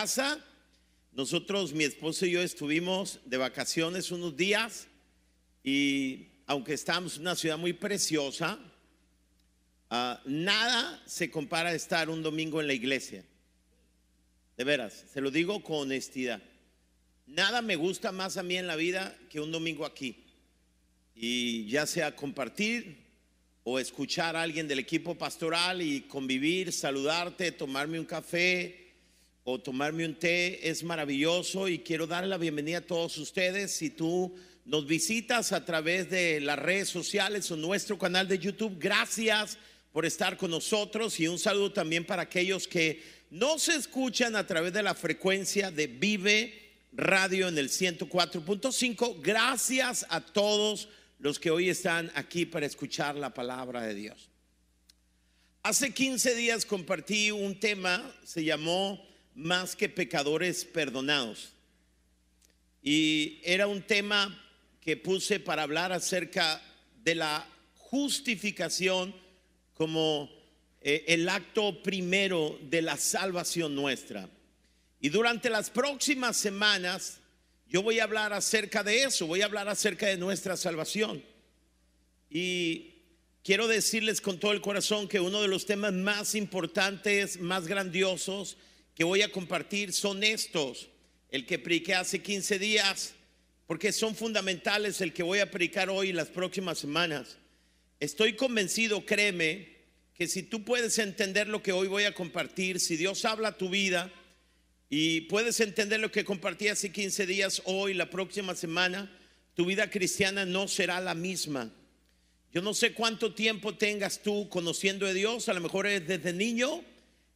casa. Nosotros, mi esposo y yo estuvimos de vacaciones unos días y aunque estamos en una ciudad muy preciosa, ah, nada se compara a estar un domingo en la iglesia. De veras, se lo digo con honestidad. Nada me gusta más a mí en la vida que un domingo aquí. Y ya sea compartir o escuchar a alguien del equipo pastoral y convivir, saludarte, tomarme un café o tomarme un té, es maravilloso y quiero dar la bienvenida a todos ustedes. Si tú nos visitas a través de las redes sociales o nuestro canal de YouTube, gracias por estar con nosotros y un saludo también para aquellos que no se escuchan a través de la frecuencia de Vive Radio en el 104.5. Gracias a todos los que hoy están aquí para escuchar la palabra de Dios. Hace 15 días compartí un tema, se llamó Más que pecadores perdonados. Y era un tema que puse para hablar acerca de la justificación como eh, el acto primero de la salvación nuestra. Y durante las próximas semanas yo voy a hablar acerca de eso, voy a hablar acerca de nuestra salvación. Y quiero decirles con todo el corazón que uno de los temas más importantes, más grandiosos que voy a compartir son estos. El que prediqué hace 15 días, porque son fundamentales el que voy a predicar hoy y las próximas semanas. Estoy convencido, créeme, que si tú puedes entender lo que hoy voy a compartir, si Dios habla a tu vida y puedes entender lo que compartí hace 15 días, hoy, la próxima semana, tu vida cristiana no será la misma. Yo no sé cuánto tiempo tengas tú conociendo a Dios, a lo mejor es desde niño,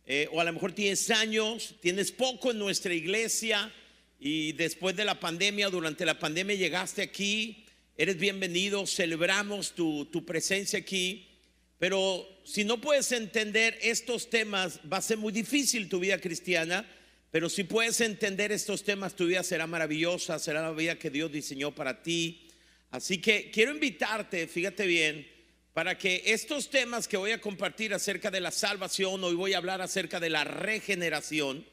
eh, o a lo mejor tienes años, tienes poco en nuestra iglesia y después de la pandemia, durante la pandemia llegaste aquí, eres bienvenido, celebramos tu, tu presencia aquí, pero si no puedes entender estos temas, va a ser muy difícil tu vida cristiana, pero si puedes entender estos temas, tu vida será maravillosa, será la vida que Dios diseñó para ti. Así que quiero invitarte, fíjate bien, para que estos temas que voy a compartir acerca de la salvación, hoy voy a hablar acerca de la regeneración,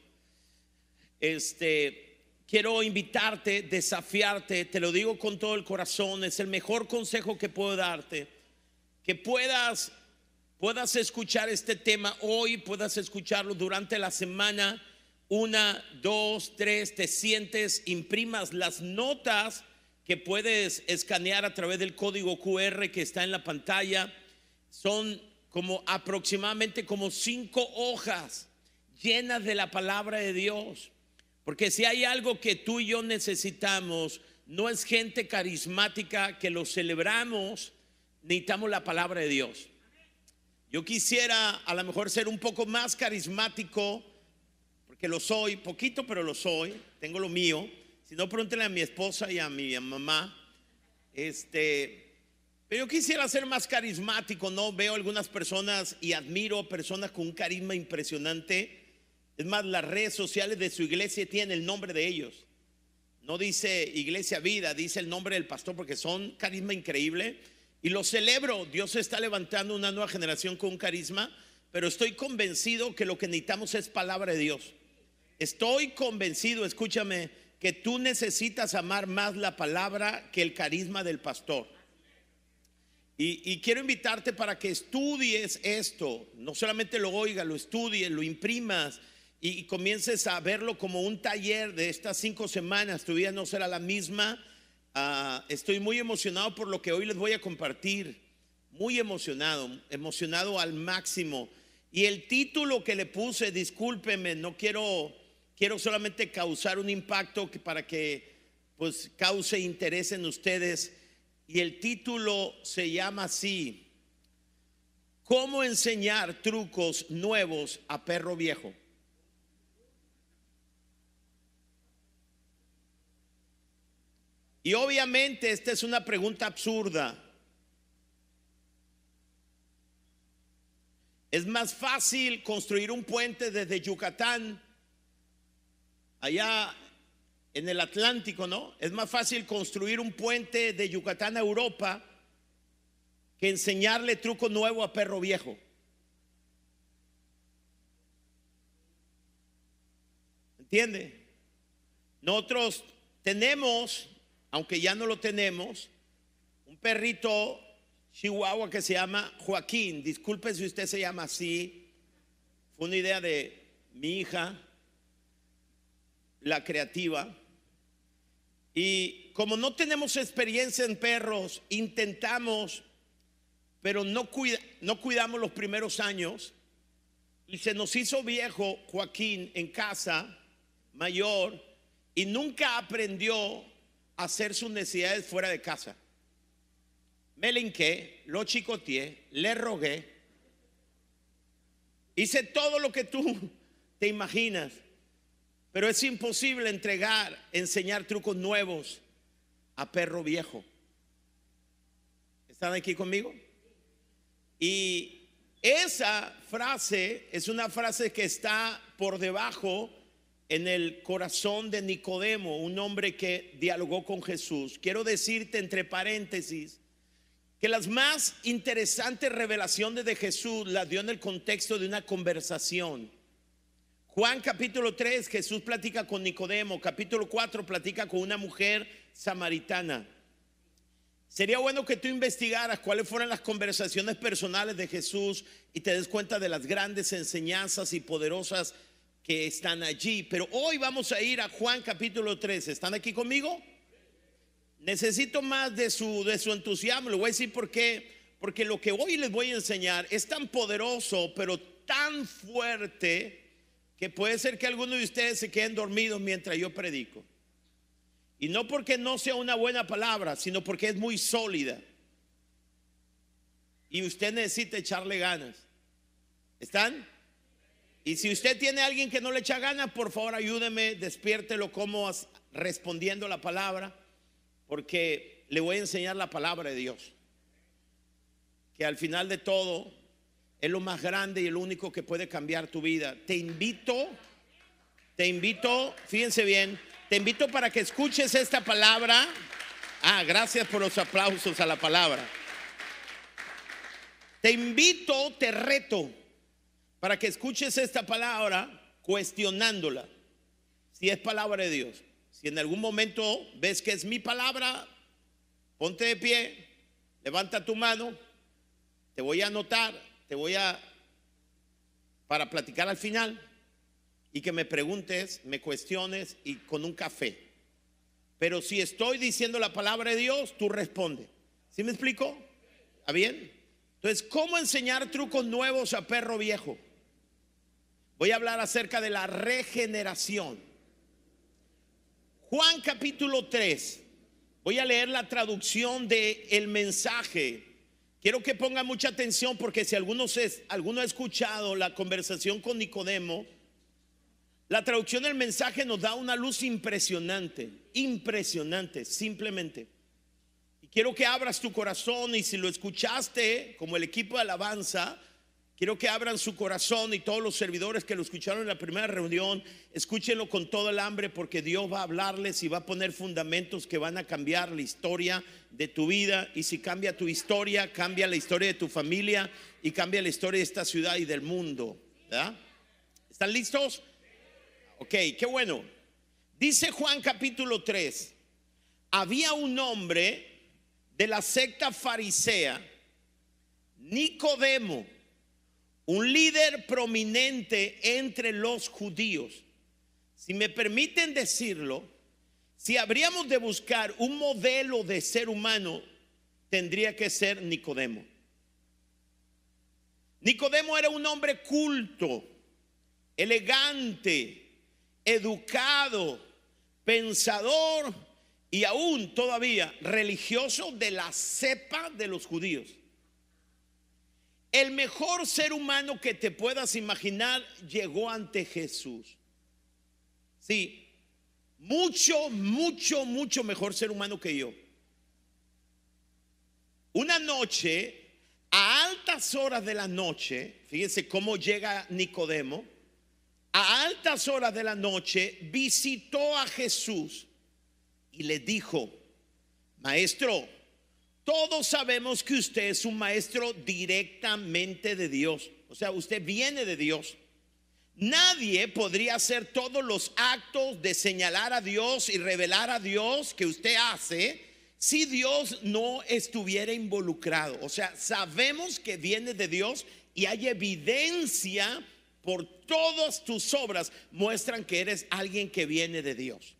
este, quiero invitarte, desafiarte, te lo digo con todo el corazón, es el mejor consejo que puedo darte, que puedas, puedas escuchar este tema hoy, puedas escucharlo durante la semana, una, dos, tres, te sientes, imprimas las notas que puedes escanear a través del código QR que está en la pantalla. Son como aproximadamente como cinco hojas llenas de la palabra de Dios. Porque si hay algo que tú y yo necesitamos, no es gente carismática que lo celebramos, necesitamos la palabra de Dios. Yo quisiera a lo mejor ser un poco más carismático, porque lo soy, poquito, pero lo soy, tengo lo mío. Si no, pregúntenle a mi esposa y a mi mamá. Este, pero yo quisiera ser más carismático, ¿no? Veo algunas personas y admiro personas con un carisma impresionante es más, las redes sociales de su iglesia tienen el nombre de ellos. No dice Iglesia Vida, dice el nombre del pastor porque son carisma increíble. Y lo celebro, Dios está levantando una nueva generación con un carisma, pero estoy convencido que lo que necesitamos es palabra de Dios. Estoy convencido, escúchame, que tú necesitas amar más la palabra que el carisma del pastor. Y, quiero invitarte para que estudies esto, no solamente lo oigas, lo estudies, lo imprimas y comiences a verlo como un taller de estas cinco semanas, tu vida no será la misma. Ah, estoy muy emocionado por lo que hoy les voy a compartir, muy emocionado, emocionado al máximo. Y el título que le puse, discúlpeme, no quiero, quiero solamente causar un impacto que para que pues cause interés en ustedes. Y el título se llama así, ¿cómo enseñar trucos nuevos a perro viejo? Y obviamente esta es una pregunta absurda. Es más fácil construir un puente desde Yucatán, allá en el Atlántico, ¿no? Es más fácil construir un puente de Yucatán a Europa que enseñarle truco nuevo a perro viejo. ¿Entiende? Nosotros tenemos, aunque ya no lo tenemos, un perrito chihuahua que se llama Joaquín. Disculpe si usted se llama así. Fue una idea de mi hija, la creativa. Y como no tenemos experiencia en perros, intentamos, pero no, no cuidamos los primeros años. Y se nos hizo viejo Joaquín en casa, mayor, y nunca aprendió a hacer sus necesidades fuera de casa. Me linqué, lo chicoteé, le rogué, hice todo lo que tú te imaginas, pero es imposible entregar, enseñar trucos nuevos a perro viejo. ¿Están aquí conmigo? Y esa frase es una frase que está por debajo en el corazón de Nicodemo, un hombre que dialogó con Jesús. Quiero decirte entre paréntesis que las más interesantes revelaciones de Jesús las dio en el contexto de una conversación. Juan capítulo 3, Jesús platica con Nicodemo, capítulo 4 platica con una mujer samaritana. Sería bueno que tú investigaras cuáles fueron las conversaciones personales de Jesús y te des cuenta de las grandes enseñanzas y poderosas que están allí. Pero hoy vamos a ir a Juan capítulo 13. ¿Están aquí conmigo? Necesito más de su, de su entusiasmo. Le voy a decir por qué. Porque lo que hoy les voy a enseñar es tan poderoso, pero tan fuerte, que puede ser que algunos de ustedes se queden dormidos mientras yo predico. Y no porque no sea una buena palabra, sino porque es muy sólida. Y usted necesita echarle ganas. ¿Están? Y si usted tiene a alguien que no le echa ganas, por favor ayúdeme, despiértelo como respondiendo la palabra, porque le voy a enseñar la palabra de Dios. Que al final de todo es lo más grande y el único que puede cambiar tu vida. Te invito, te invito, fíjense bien, te invito para que escuches esta palabra. Ah, gracias por los aplausos a la palabra. Te invito, te reto para que escuches esta palabra cuestionándola, si es palabra de Dios. Si en algún momento ves que es mi palabra, ponte de pie, levanta tu mano, te voy a anotar, te voy a, para platicar al final y que me preguntes, me cuestiones y con un café. Pero si estoy diciendo la palabra de Dios, tú responde. ¿Sí me explico? ¿Está bien? Entonces, ¿cómo enseñar trucos nuevos a perro viejo? Voy a hablar acerca de la regeneración. Juan capítulo 3. Voy a leer la traducción del el mensaje. Quiero que ponga mucha atención porque si alguno, alguno ha escuchado la conversación con Nicodemo, la traducción del mensaje nos da una luz impresionante, impresionante, simplemente. Y quiero que abras tu corazón y si lo escuchaste como el equipo de alabanza, Quiero que abran su corazón y todos los servidores que lo escucharon en la primera reunión, escúchenlo con todo el hambre porque Dios va a hablarles y va a poner fundamentos que van a cambiar la historia de tu vida. Y si cambia tu historia, cambia la historia de tu familia y cambia la historia de esta ciudad y del mundo. ¿Están listos? Ok, qué bueno. Dice Juan capítulo 3, había un hombre de la secta farisea, Nicodemo un líder prominente entre los judíos. Si me permiten decirlo, si habríamos de buscar un modelo de ser humano, tendría que ser Nicodemo. Nicodemo era un hombre culto, elegante, educado, pensador y aún todavía religioso de la cepa de los judíos. El mejor ser humano que te puedas imaginar llegó ante Jesús. Sí, mucho, mucho, mucho mejor ser humano que yo. Una noche, a altas horas de la noche, fíjense cómo llega Nicodemo, a altas horas de la noche visitó a Jesús y le dijo, maestro, todos sabemos que usted es un maestro directamente de Dios. O sea, usted viene de Dios. Nadie podría hacer todos los actos de señalar a Dios y revelar a Dios que usted hace si Dios no estuviera involucrado. O sea, sabemos que viene de Dios y hay evidencia por todas tus obras muestran que eres alguien que viene de Dios.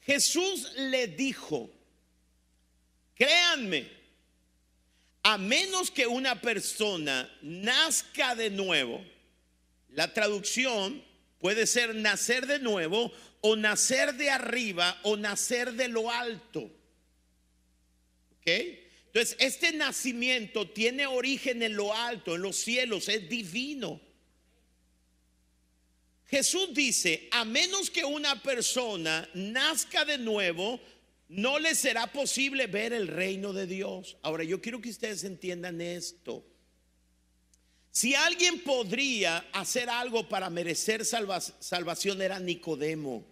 Jesús le dijo, créanme, a menos que una persona nazca de nuevo, la traducción puede ser nacer de nuevo o nacer de arriba o nacer de lo alto. Entonces, este nacimiento tiene origen en lo alto, en los cielos, es divino. Jesús dice, a menos que una persona nazca de nuevo, no le será posible ver el reino de Dios. Ahora, yo quiero que ustedes entiendan esto. Si alguien podría hacer algo para merecer salvación, era Nicodemo.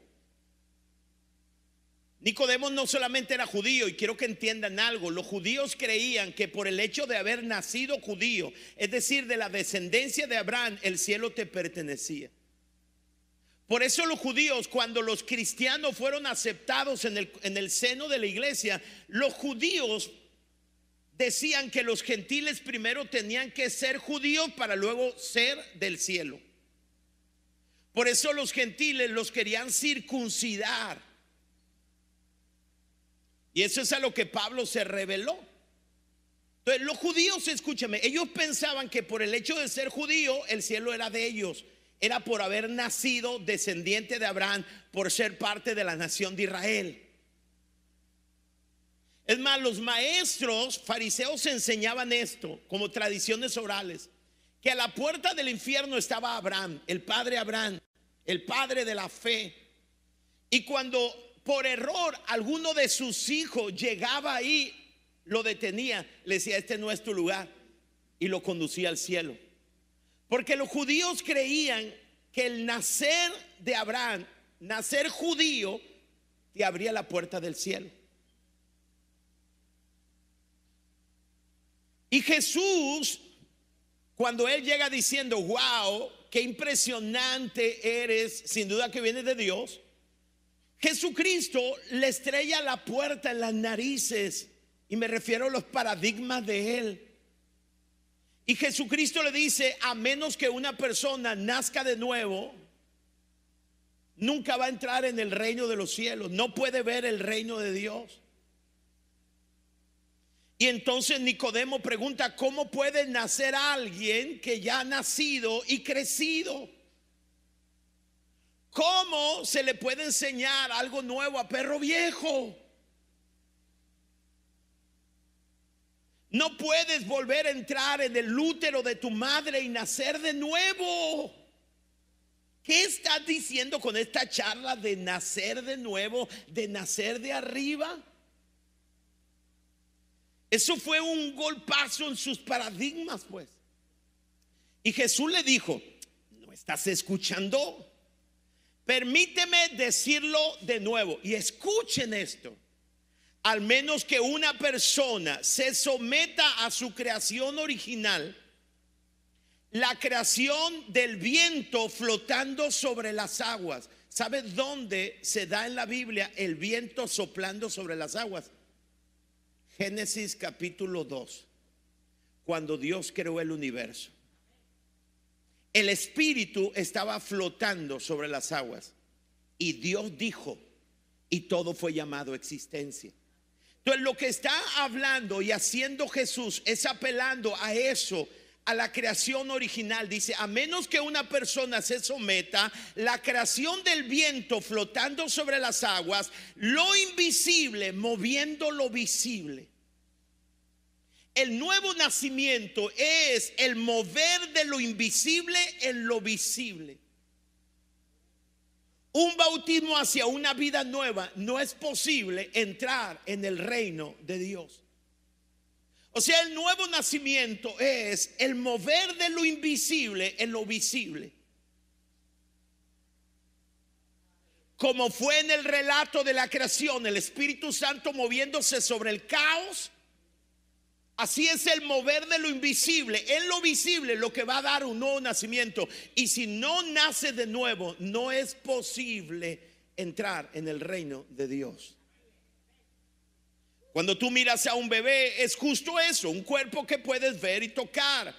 Nicodemo no solamente era judío, y quiero que entiendan algo, los judíos creían que por el hecho de haber nacido judío, es decir, de la descendencia de Abraham, el cielo te pertenecía. Por eso los judíos, cuando los cristianos fueron aceptados en el, en el seno de la iglesia, los judíos decían que los gentiles primero tenían que ser judíos para luego ser del cielo. Por eso los gentiles los querían circuncidar y eso es a lo que Pablo se reveló. Entonces, los judíos, escúchame, ellos pensaban que por el hecho de ser judío, el cielo era de ellos. Era por haber nacido descendiente de Abraham, por ser parte de la nación de Israel. Es más, los maestros fariseos enseñaban esto como tradiciones orales, que a la puerta del infierno estaba Abraham, el padre Abraham, el padre de la fe. Y cuando por error alguno de sus hijos llegaba ahí, lo detenía, le decía, este no es tu lugar, y lo conducía al cielo. Porque los judíos creían que el nacer de Abraham, nacer judío, te abría la puerta del cielo. Y Jesús, cuando él llega diciendo, wow, qué impresionante eres, sin duda que viene de Dios, Jesucristo le estrella la puerta en las narices y me refiero a los paradigmas de él. Y Jesucristo le dice, a menos que una persona nazca de nuevo, nunca va a entrar en el reino de los cielos, no puede ver el reino de Dios. Y entonces Nicodemo pregunta, ¿cómo puede nacer alguien que ya ha nacido y crecido? ¿Cómo se le puede enseñar algo nuevo a perro viejo? No puedes volver a entrar en el útero de tu madre y nacer de nuevo. ¿Qué estás diciendo con esta charla de nacer de nuevo, de nacer de arriba? Eso fue un golpazo en sus paradigmas, pues. Y Jesús le dijo, ¿no estás escuchando? Permíteme decirlo de nuevo y escuchen esto. Al menos que una persona se someta a su creación original, la creación del viento flotando sobre las aguas. ¿Sabe dónde se da en la Biblia el viento soplando sobre las aguas? Génesis capítulo 2, cuando Dios creó el universo el espíritu estaba flotando sobre las aguas y Dios dijo y todo fue llamado existencia. Entonces lo que está hablando y haciendo Jesús es apelando a eso, a la creación original. Dice, a menos que una persona se someta, la creación del viento flotando sobre las aguas, lo invisible moviendo lo visible. El nuevo nacimiento es el mover de lo invisible en lo visible. Un bautismo hacia una vida nueva no es posible entrar en el reino de Dios. O sea, el nuevo nacimiento es el mover de lo invisible en lo visible. Como fue en el relato de la creación, el Espíritu Santo moviéndose sobre el caos Así es el mover de lo invisible. En lo visible lo que va a dar un nuevo nacimiento. Y si no nace de nuevo, no es posible entrar en el reino de Dios. Cuando tú miras a un bebé, es justo eso, un cuerpo que puedes ver y tocar.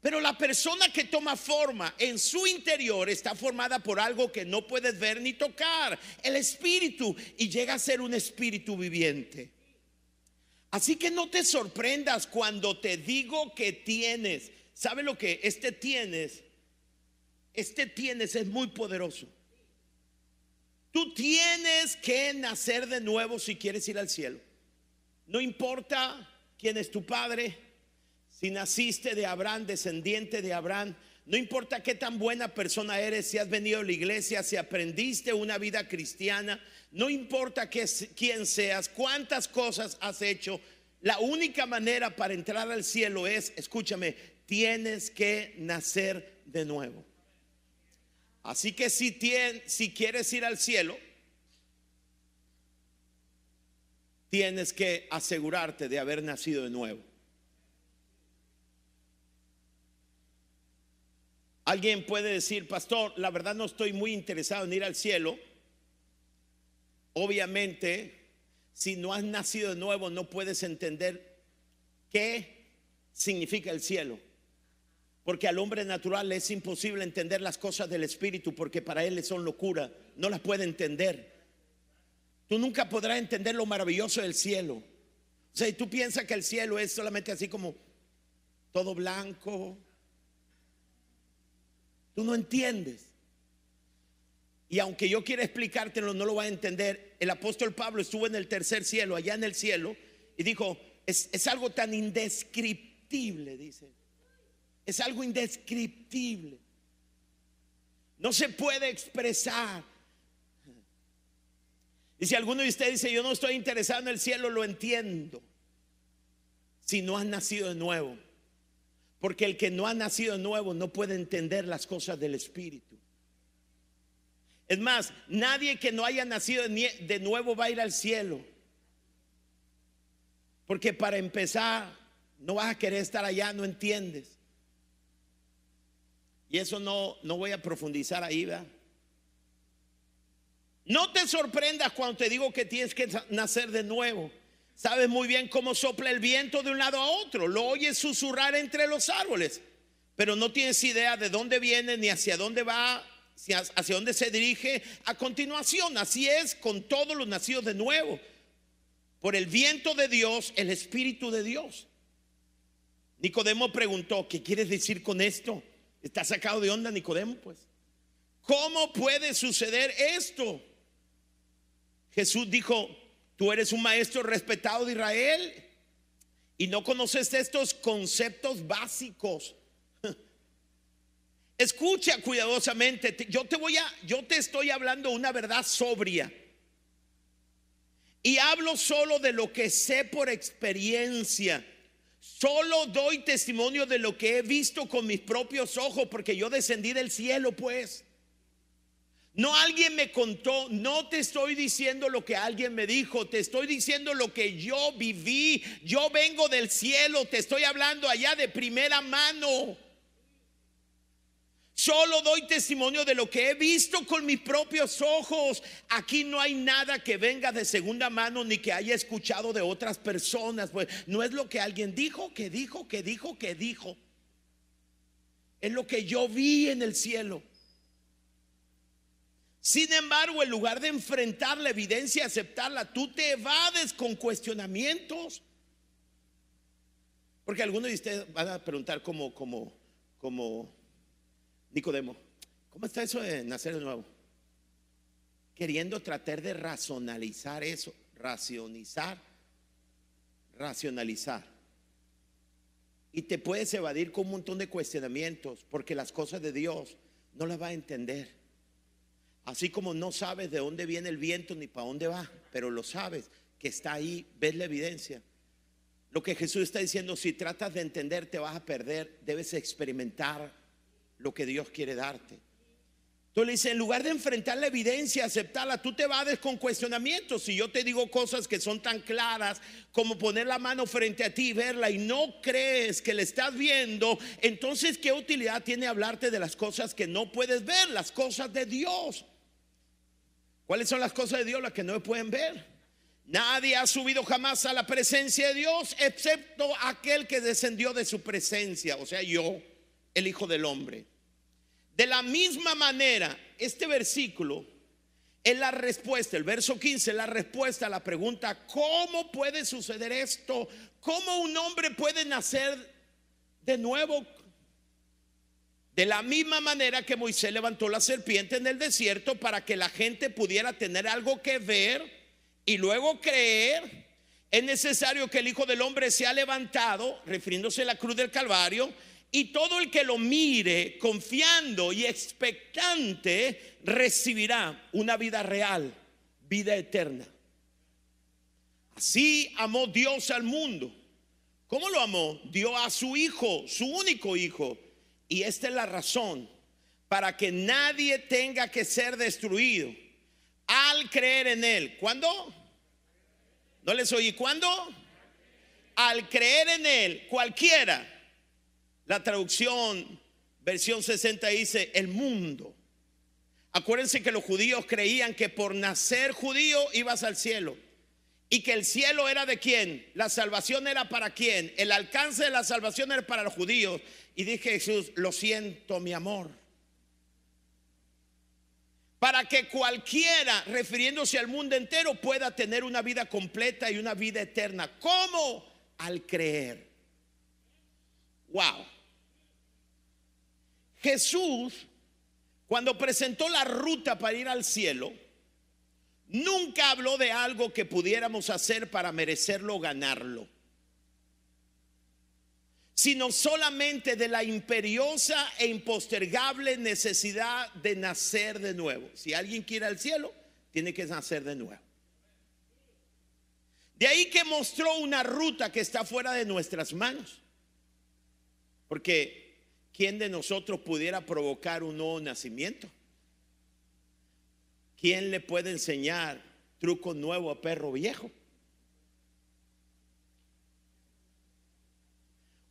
Pero la persona que toma forma en su interior está formada por algo que no puedes ver ni tocar, el espíritu, y llega a ser un espíritu viviente. Así que no te sorprendas cuando te digo que tienes. ¿Sabe lo que este tienes? Este tienes es muy poderoso. Tú tienes que nacer de nuevo si quieres ir al cielo. No importa quién es tu padre, si naciste de Abraham, descendiente de Abraham, no importa qué tan buena persona eres, si has venido a la iglesia, si aprendiste una vida cristiana, no importa quién seas, cuántas cosas has hecho, la única manera para entrar al cielo es, escúchame, tienes que nacer de nuevo. Así que si, si quieres ir al cielo, tienes que asegurarte de haber nacido de nuevo. Alguien puede decir, pastor, la verdad no estoy muy interesado en ir al cielo. Obviamente, si no has nacido de nuevo, no puedes entender qué significa el cielo. Porque al hombre natural es imposible entender las cosas del Espíritu porque para él son locura, no las puede entender. Tú nunca podrás entender lo maravilloso del cielo. O sea, y tú piensas que el cielo es solamente así como todo blanco. Tú no entiendes. Y aunque yo quiera explicártelo, no lo va a entender. El apóstol Pablo estuvo en el tercer cielo, allá en el cielo, y dijo, es, es algo tan indescriptible, dice. Es algo indescriptible. No se puede expresar. Y si alguno de ustedes dice, yo no estoy interesado en el cielo, lo entiendo. Si no has nacido de nuevo. Porque el que no ha nacido de nuevo no puede entender las cosas del Espíritu. Es más, nadie que no haya nacido de nuevo va a ir al cielo. Porque para empezar, no vas a querer estar allá, no entiendes. Y eso no, no voy a profundizar ahí, ¿verdad? No te sorprendas cuando te digo que tienes que nacer de nuevo. Sabes muy bien cómo sopla el viento de un lado a otro. Lo oyes susurrar entre los árboles, pero no tienes idea de dónde viene ni hacia dónde va hacia dónde se dirige a continuación. Así es con todos los nacidos de nuevo. Por el viento de Dios, el Espíritu de Dios. Nicodemo preguntó, ¿qué quieres decir con esto? ¿Está sacado de onda Nicodemo? Pues, ¿cómo puede suceder esto? Jesús dijo, tú eres un maestro respetado de Israel y no conoces estos conceptos básicos Escucha cuidadosamente. Yo te voy a, yo te estoy hablando una verdad sobria. Y hablo solo de lo que sé por experiencia. Solo doy testimonio de lo que he visto con mis propios ojos, porque yo descendí del cielo, pues. No alguien me contó, no te estoy diciendo lo que alguien me dijo, te estoy diciendo lo que yo viví. Yo vengo del cielo, te estoy hablando allá de primera mano. Solo doy testimonio de lo que he visto con mis propios ojos. Aquí no hay nada que venga de segunda mano ni que haya escuchado de otras personas. Pues no es lo que alguien dijo, que dijo, que dijo, que dijo. Es lo que yo vi en el cielo. Sin embargo, en lugar de enfrentar la evidencia aceptarla, tú te evades con cuestionamientos. Porque algunos de ustedes van a preguntar como, como, como Nicodemo, ¿cómo está eso de nacer de nuevo? Queriendo tratar de racionalizar eso, racionalizar, racionalizar. Y te puedes evadir con un montón de cuestionamientos, porque las cosas de Dios no las va a entender. Así como no sabes de dónde viene el viento ni para dónde va, pero lo sabes, que está ahí, ves la evidencia. Lo que Jesús está diciendo, si tratas de entender, te vas a perder, debes experimentar lo que Dios quiere darte. Entonces le dice, en lugar de enfrentar la evidencia, aceptarla, tú te vades con cuestionamientos. Si yo te digo cosas que son tan claras como poner la mano frente a ti y verla y no crees que le estás viendo, entonces ¿qué utilidad tiene hablarte de las cosas que no puedes ver, las cosas de Dios? ¿Cuáles son las cosas de Dios las que no pueden ver? Nadie ha subido jamás a la presencia de Dios excepto aquel que descendió de su presencia, o sea, yo, el Hijo del Hombre. De la misma manera, este versículo es la respuesta, el verso 15 es la respuesta a la pregunta, ¿cómo puede suceder esto? ¿Cómo un hombre puede nacer de nuevo? De la misma manera que Moisés levantó la serpiente en el desierto para que la gente pudiera tener algo que ver y luego creer, es necesario que el Hijo del Hombre sea levantado, refiriéndose a la cruz del Calvario, y todo el que lo mire confiando y expectante recibirá una vida real, vida eterna. Así amó Dios al mundo. ¿Cómo lo amó? Dio a su hijo, su único hijo. Y esta es la razón para que nadie tenga que ser destruido al creer en él. ¿Cuándo? ¿No les oí? ¿Cuándo? Al creer en él, cualquiera la traducción, versión 60 dice, el mundo. Acuérdense que los judíos creían que por nacer judío ibas al cielo. Y que el cielo era de quién, la salvación era para quién, el alcance de la salvación era para los judíos. Y dije Jesús, lo siento mi amor. Para que cualquiera, refiriéndose al mundo entero, pueda tener una vida completa y una vida eterna. ¿Cómo? Al creer. Wow. Jesús, cuando presentó la ruta para ir al cielo, nunca habló de algo que pudiéramos hacer para merecerlo o ganarlo, sino solamente de la imperiosa e impostergable necesidad de nacer de nuevo. Si alguien quiere al cielo, tiene que nacer de nuevo. De ahí que mostró una ruta que está fuera de nuestras manos. Porque ¿quién de nosotros pudiera provocar un nuevo nacimiento? ¿Quién le puede enseñar truco nuevo a perro viejo?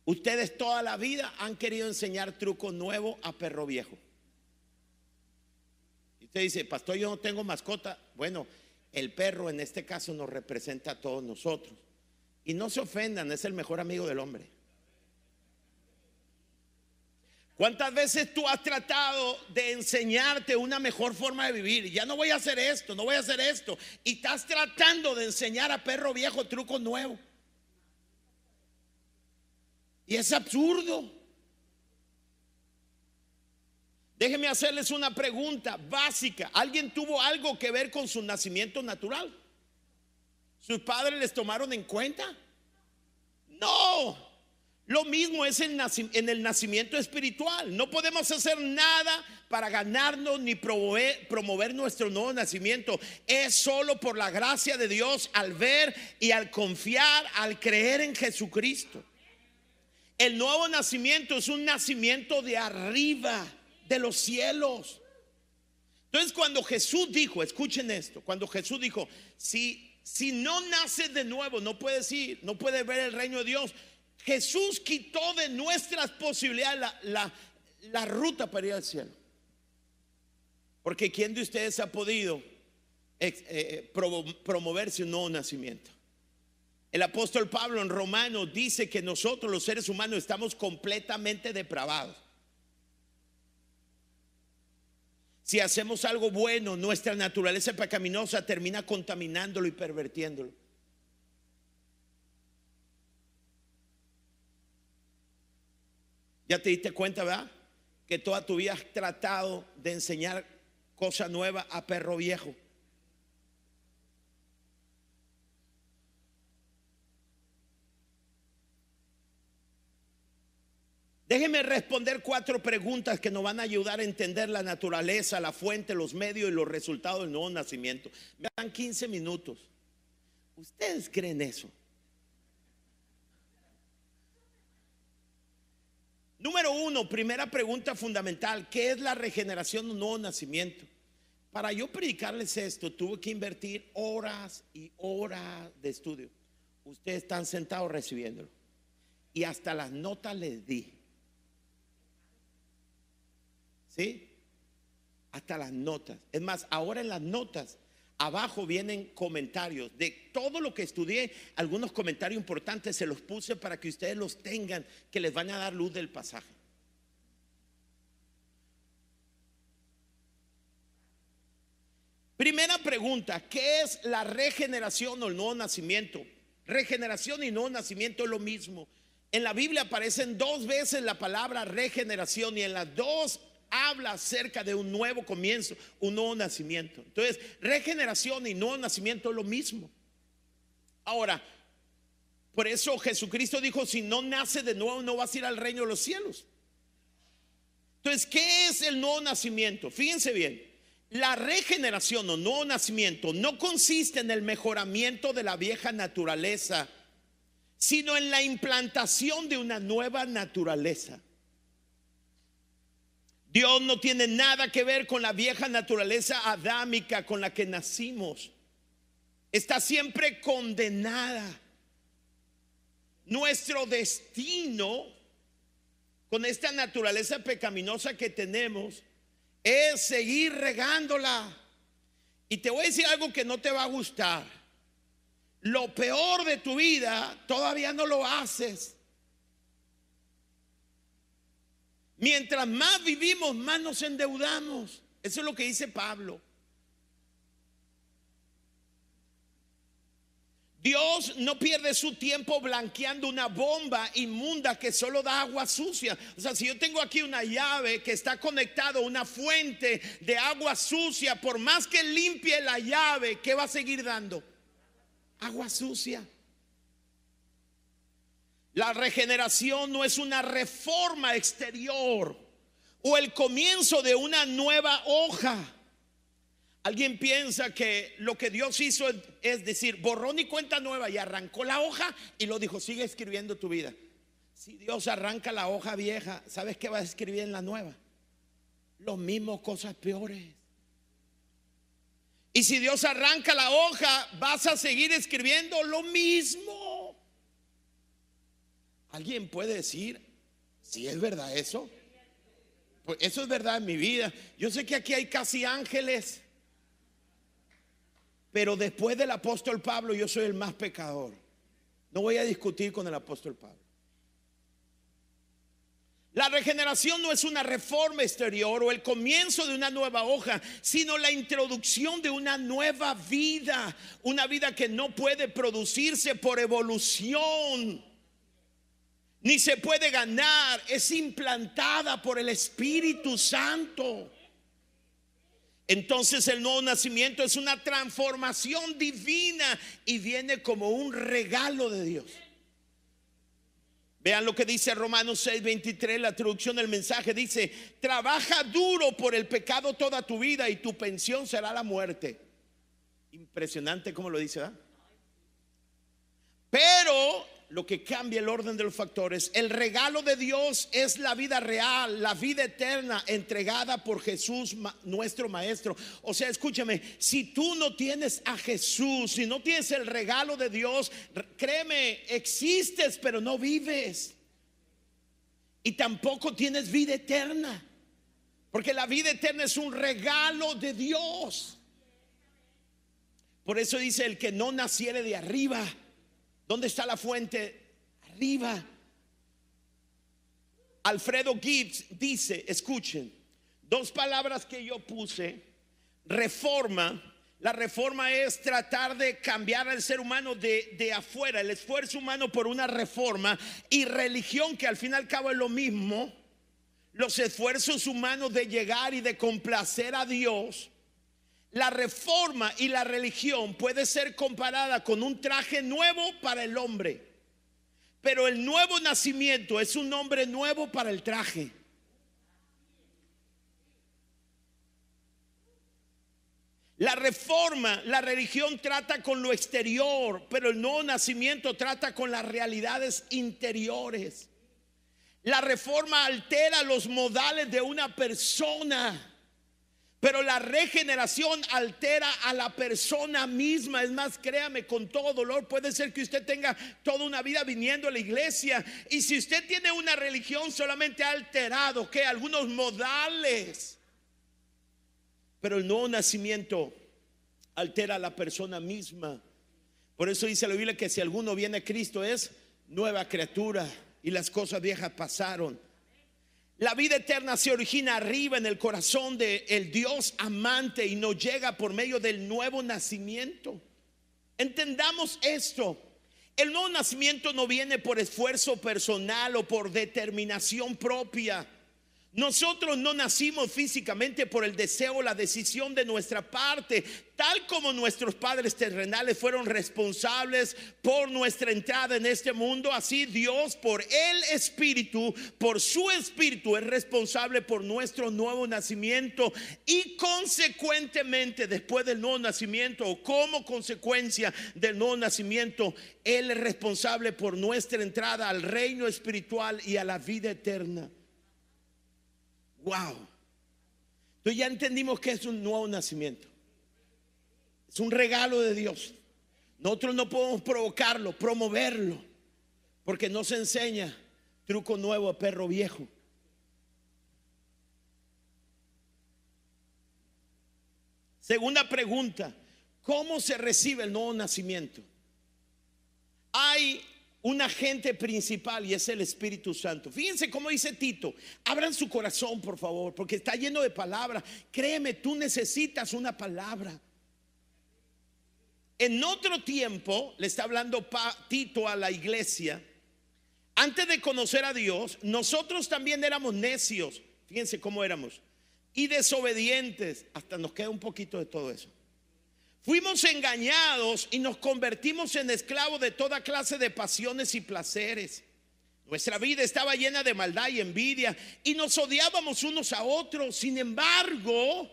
Ustedes toda la vida han querido enseñar truco nuevo a perro viejo. Y usted dice, pastor, yo no tengo mascota. Bueno, el perro en este caso nos representa a todos nosotros. Y no se ofendan, es el mejor amigo del hombre. ¿Cuántas veces tú has tratado de enseñarte una mejor forma de vivir? Ya no voy a hacer esto, no voy a hacer esto. Y estás tratando de enseñar a perro viejo truco nuevo. Y es absurdo. Déjenme hacerles una pregunta básica. ¿Alguien tuvo algo que ver con su nacimiento natural? ¿Sus padres les tomaron en cuenta? No. Lo mismo es en, el nacimiento espiritual. No podemos hacer nada para ganarnos ni promover, promover, nuestro nuevo nacimiento. Es solo por la gracia de Dios al ver y al confiar, al creer en Jesucristo. El nuevo nacimiento es un nacimiento de arriba, de los cielos. Entonces cuando Jesús dijo, escuchen esto, cuando Jesús dijo, si, si no naces de nuevo, no puedes ir, no puedes ver el reino de Dios. Jesús quitó de nuestras posibilidades la, ruta para ir al cielo. Porque ¿quién de ustedes ha podido eh, eh, promoverse un nuevo nacimiento? El apóstol Pablo en Romanos dice que nosotros los seres humanos estamos completamente depravados. Si hacemos algo bueno, nuestra naturaleza pecaminosa termina contaminándolo y pervertiéndolo. Ya te diste cuenta, ¿verdad? Que toda tu vida has tratado de enseñar cosa nueva a perro viejo. Déjeme responder cuatro preguntas que nos van a ayudar a entender la naturaleza, la fuente, los medios y los resultados del nuevo nacimiento. Me dan 15 minutos. ¿Ustedes creen eso? Número uno, primera pregunta fundamental, ¿qué es la regeneración un nuevo nacimiento? Para yo predicarles esto, tuve que invertir horas y horas de estudio. Ustedes están sentados recibiéndolo. Y hasta las notas les di. ¿Sí? Hasta las notas. Es más, ahora en las notas, abajo vienen comentarios de todo lo que estudié. Algunos comentarios importantes se los puse para que ustedes los tengan, que les van a dar luz del pasaje. Primera pregunta, ¿qué es la regeneración o el nuevo nacimiento? Regeneración y nuevo nacimiento es lo mismo. En la Biblia aparecen dos veces la palabra regeneración y en las dos habla acerca de un nuevo comienzo, un nuevo nacimiento. Entonces, regeneración y nuevo nacimiento es lo mismo. Ahora, por eso Jesucristo dijo, si no nace de nuevo, no vas a ir al reino de los cielos. Entonces, ¿qué es el nuevo nacimiento? Fíjense bien, la regeneración o nuevo nacimiento no consiste en el mejoramiento de la vieja naturaleza, sino en la implantación de una nueva naturaleza. Dios no tiene nada que ver con la vieja naturaleza adámica con la que nacimos. Está siempre condenada. Nuestro destino con esta naturaleza pecaminosa que tenemos es seguir regándola. Y te voy a decir algo que no te va a gustar. Lo peor de tu vida todavía no lo haces. Mientras más vivimos, más nos endeudamos. Eso es lo que dice Pablo. Dios no pierde su tiempo blanqueando una bomba inmunda que solo da agua sucia. O sea, si yo tengo aquí una llave que está conectada a una fuente de agua sucia, por más que limpie la llave, ¿qué va a seguir dando? Agua sucia. La regeneración no es una reforma exterior o el comienzo de una nueva hoja. Alguien piensa que lo que Dios hizo es decir, borrón y cuenta nueva y arrancó la hoja y lo dijo, sigue escribiendo tu vida. Si Dios arranca la hoja vieja, ¿sabes qué va a escribir en la nueva? Los mismos cosas peores. Y si Dios arranca la hoja, vas a seguir escribiendo lo mismo. ¿Alguien puede decir si es verdad eso? Pues eso es verdad en mi vida. Yo sé que aquí hay casi ángeles, pero después del apóstol Pablo yo soy el más pecador. No voy a discutir con el apóstol Pablo. La regeneración no es una reforma exterior o el comienzo de una nueva hoja, sino la introducción de una nueva vida, una vida que no puede producirse por evolución ni se puede ganar, es implantada por el Espíritu Santo. Entonces el nuevo nacimiento es una transformación divina y viene como un regalo de Dios. Vean lo que dice Romanos 6:23, la traducción del mensaje dice, trabaja duro por el pecado toda tu vida y tu pensión será la muerte. Impresionante como lo dice, ¿verdad? Pero lo que cambia el orden de los factores. El regalo de Dios es la vida real, la vida eterna entregada por Jesús, nuestro Maestro. O sea, escúchame, si tú no tienes a Jesús, si no tienes el regalo de Dios, créeme, existes, pero no vives. Y tampoco tienes vida eterna. Porque la vida eterna es un regalo de Dios. Por eso dice el que no naciere de arriba ¿Dónde está la fuente? Arriba. Alfredo Gibbs dice, escuchen, dos palabras que yo puse, reforma. La reforma es tratar de cambiar al ser humano de, de, afuera, el esfuerzo humano por una reforma y religión que al fin y al cabo es lo mismo. Los esfuerzos humanos de llegar y de complacer a Dios la reforma y la religión puede ser comparada con un traje nuevo para el hombre, pero el nuevo nacimiento es un nombre nuevo para el traje. La reforma, la religión trata con lo exterior, pero el nuevo nacimiento trata con las realidades interiores. La reforma altera los modales de una persona. Pero la regeneración altera a la persona misma. Es más, créame, con todo dolor, puede ser que usted tenga toda una vida viniendo a la iglesia. Y si usted tiene una religión, solamente ha alterado que algunos modales. Pero el nuevo nacimiento altera a la persona misma. Por eso dice la Biblia que si alguno viene a Cristo es nueva criatura y las cosas viejas pasaron. La vida eterna se origina arriba en el corazón de el Dios amante y nos llega por medio del nuevo nacimiento. Entendamos esto. El nuevo nacimiento no viene por esfuerzo personal o por determinación propia. Nosotros no nacimos físicamente por el deseo o la decisión de nuestra parte, tal como nuestros padres terrenales fueron responsables por nuestra entrada en este mundo, así Dios por el Espíritu, por su Espíritu es responsable por nuestro nuevo nacimiento y consecuentemente después del nuevo nacimiento o como consecuencia del nuevo nacimiento, Él es responsable por nuestra entrada al reino espiritual y a la vida eterna. Wow. Entonces ya entendimos que es un nuevo nacimiento. Es un regalo de Dios. Nosotros no podemos provocarlo, promoverlo, porque no se enseña truco nuevo a perro viejo. Segunda pregunta, ¿cómo se recibe el nuevo nacimiento? Hay un agente principal y es el Espíritu Santo. Fíjense cómo dice Tito, abran su corazón por favor, porque está lleno de palabras. Créeme, tú necesitas una palabra. En otro tiempo, le está hablando Tito a la iglesia, antes de conocer a Dios, nosotros también éramos necios. Fíjense cómo éramos. Y desobedientes. Hasta nos queda un poquito de todo eso. Fuimos engañados y nos convertimos en esclavos de toda clase de pasiones y placeres. Nuestra vida estaba llena de maldad y envidia y nos odiábamos unos a otros. Sin embargo,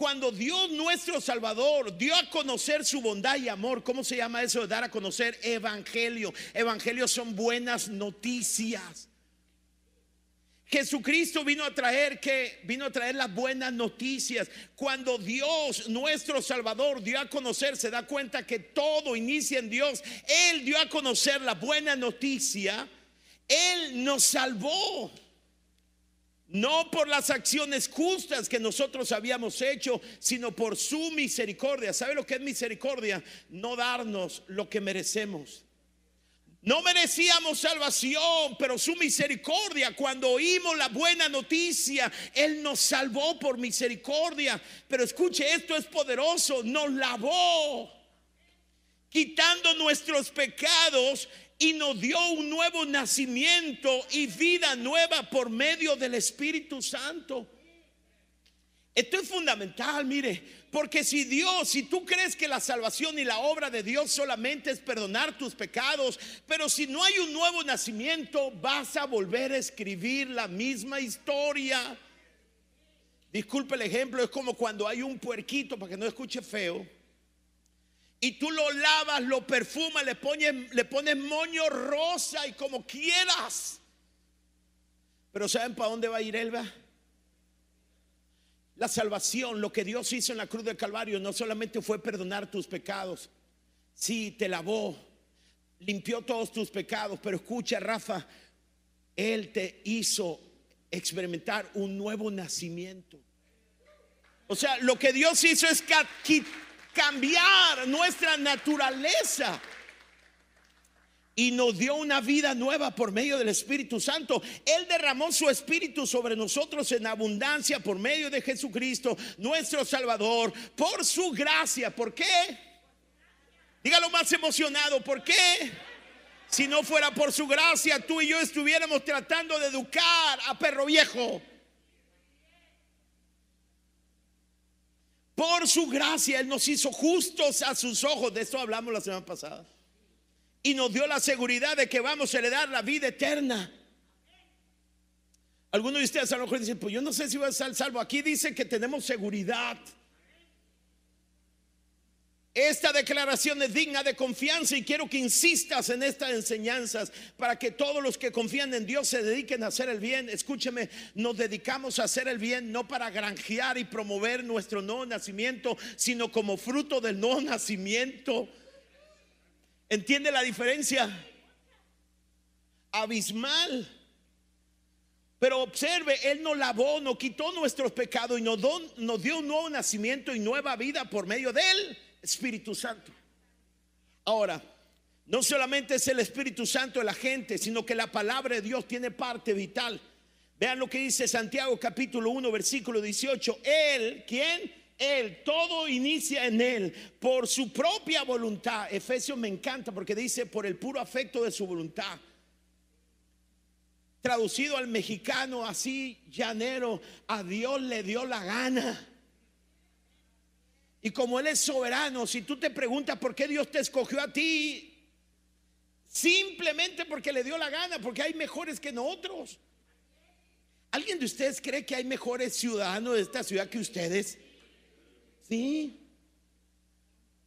cuando Dios nuestro Salvador dio a conocer su bondad y amor, ¿cómo se llama eso dar a conocer evangelio? Evangelio son buenas noticias. Jesucristo vino a traer que vino a traer las buenas noticias. Cuando Dios, nuestro Salvador, dio a conocer, se da cuenta que todo inicia en Dios. Él dio a conocer la buena noticia. Él nos salvó. No por las acciones justas que nosotros habíamos hecho, sino por su misericordia. ¿Sabe lo que es misericordia? No darnos lo que merecemos. No merecíamos salvación, pero su misericordia, cuando oímos la buena noticia, Él nos salvó por misericordia. Pero escuche, esto es poderoso, nos lavó, quitando nuestros pecados y nos dio un nuevo nacimiento y vida nueva por medio del Espíritu Santo. Esto es fundamental, mire, porque si Dios, si tú crees que la salvación y la obra de Dios solamente es perdonar tus pecados, pero si no hay un nuevo nacimiento, vas a volver a escribir la misma historia. Disculpe el ejemplo, es como cuando hay un puerquito, para que no escuche feo, y tú lo lavas, lo perfumas, le pones, le pones moño rosa y como quieras. Pero ¿saben para dónde va a ir Elba? La salvación, lo que Dios hizo en la cruz del Calvario, no solamente fue perdonar tus pecados, sí, te lavó, limpió todos tus pecados, pero escucha, Rafa, Él te hizo experimentar un nuevo nacimiento. O sea, lo que Dios hizo es cambiar nuestra naturaleza y nos dio una vida nueva por medio del Espíritu Santo. Él derramó su Espíritu sobre nosotros en abundancia por medio de Jesucristo, nuestro Salvador, por su gracia. ¿Por qué? Dígalo más emocionado, ¿por qué? Si no fuera por su gracia, tú y yo estuviéramos tratando de educar a perro viejo. Por su gracia, Él nos hizo justos a sus ojos. De esto hablamos la semana pasada y nos dio la seguridad de que vamos a heredar la vida eterna. Algunos de ustedes a lo mejor dicen, pues yo no sé si voy a estar salvo. Aquí dice que tenemos seguridad. Esta declaración es digna de confianza y quiero que insistas en estas enseñanzas para que todos los que confían en Dios se dediquen a hacer el bien. Escúcheme, nos dedicamos a hacer el bien no para granjear y promover nuestro nuevo nacimiento, sino como fruto del nuevo nacimiento. ¿Entiende la diferencia? Abismal. Pero observe, Él nos lavó, nos quitó nuestros pecados y nos, nos dio un nuevo nacimiento y nueva vida por medio de Él. Espíritu Santo. Ahora, no solamente es el Espíritu Santo de la gente, sino que la palabra de Dios tiene parte vital. Vean lo que dice Santiago capítulo 1, versículo 18. Él, ¿quién? Él, todo inicia en Él por su propia voluntad. Efesios me encanta porque dice por el puro afecto de su voluntad. Traducido al mexicano así, llanero, a Dios le dio la gana. Y como Él es soberano, si tú te preguntas por qué Dios te escogió a ti, simplemente porque le dio la gana, porque hay mejores que nosotros. ¿Alguien de ustedes cree que hay mejores ciudadanos de esta ciudad que ustedes? Sí.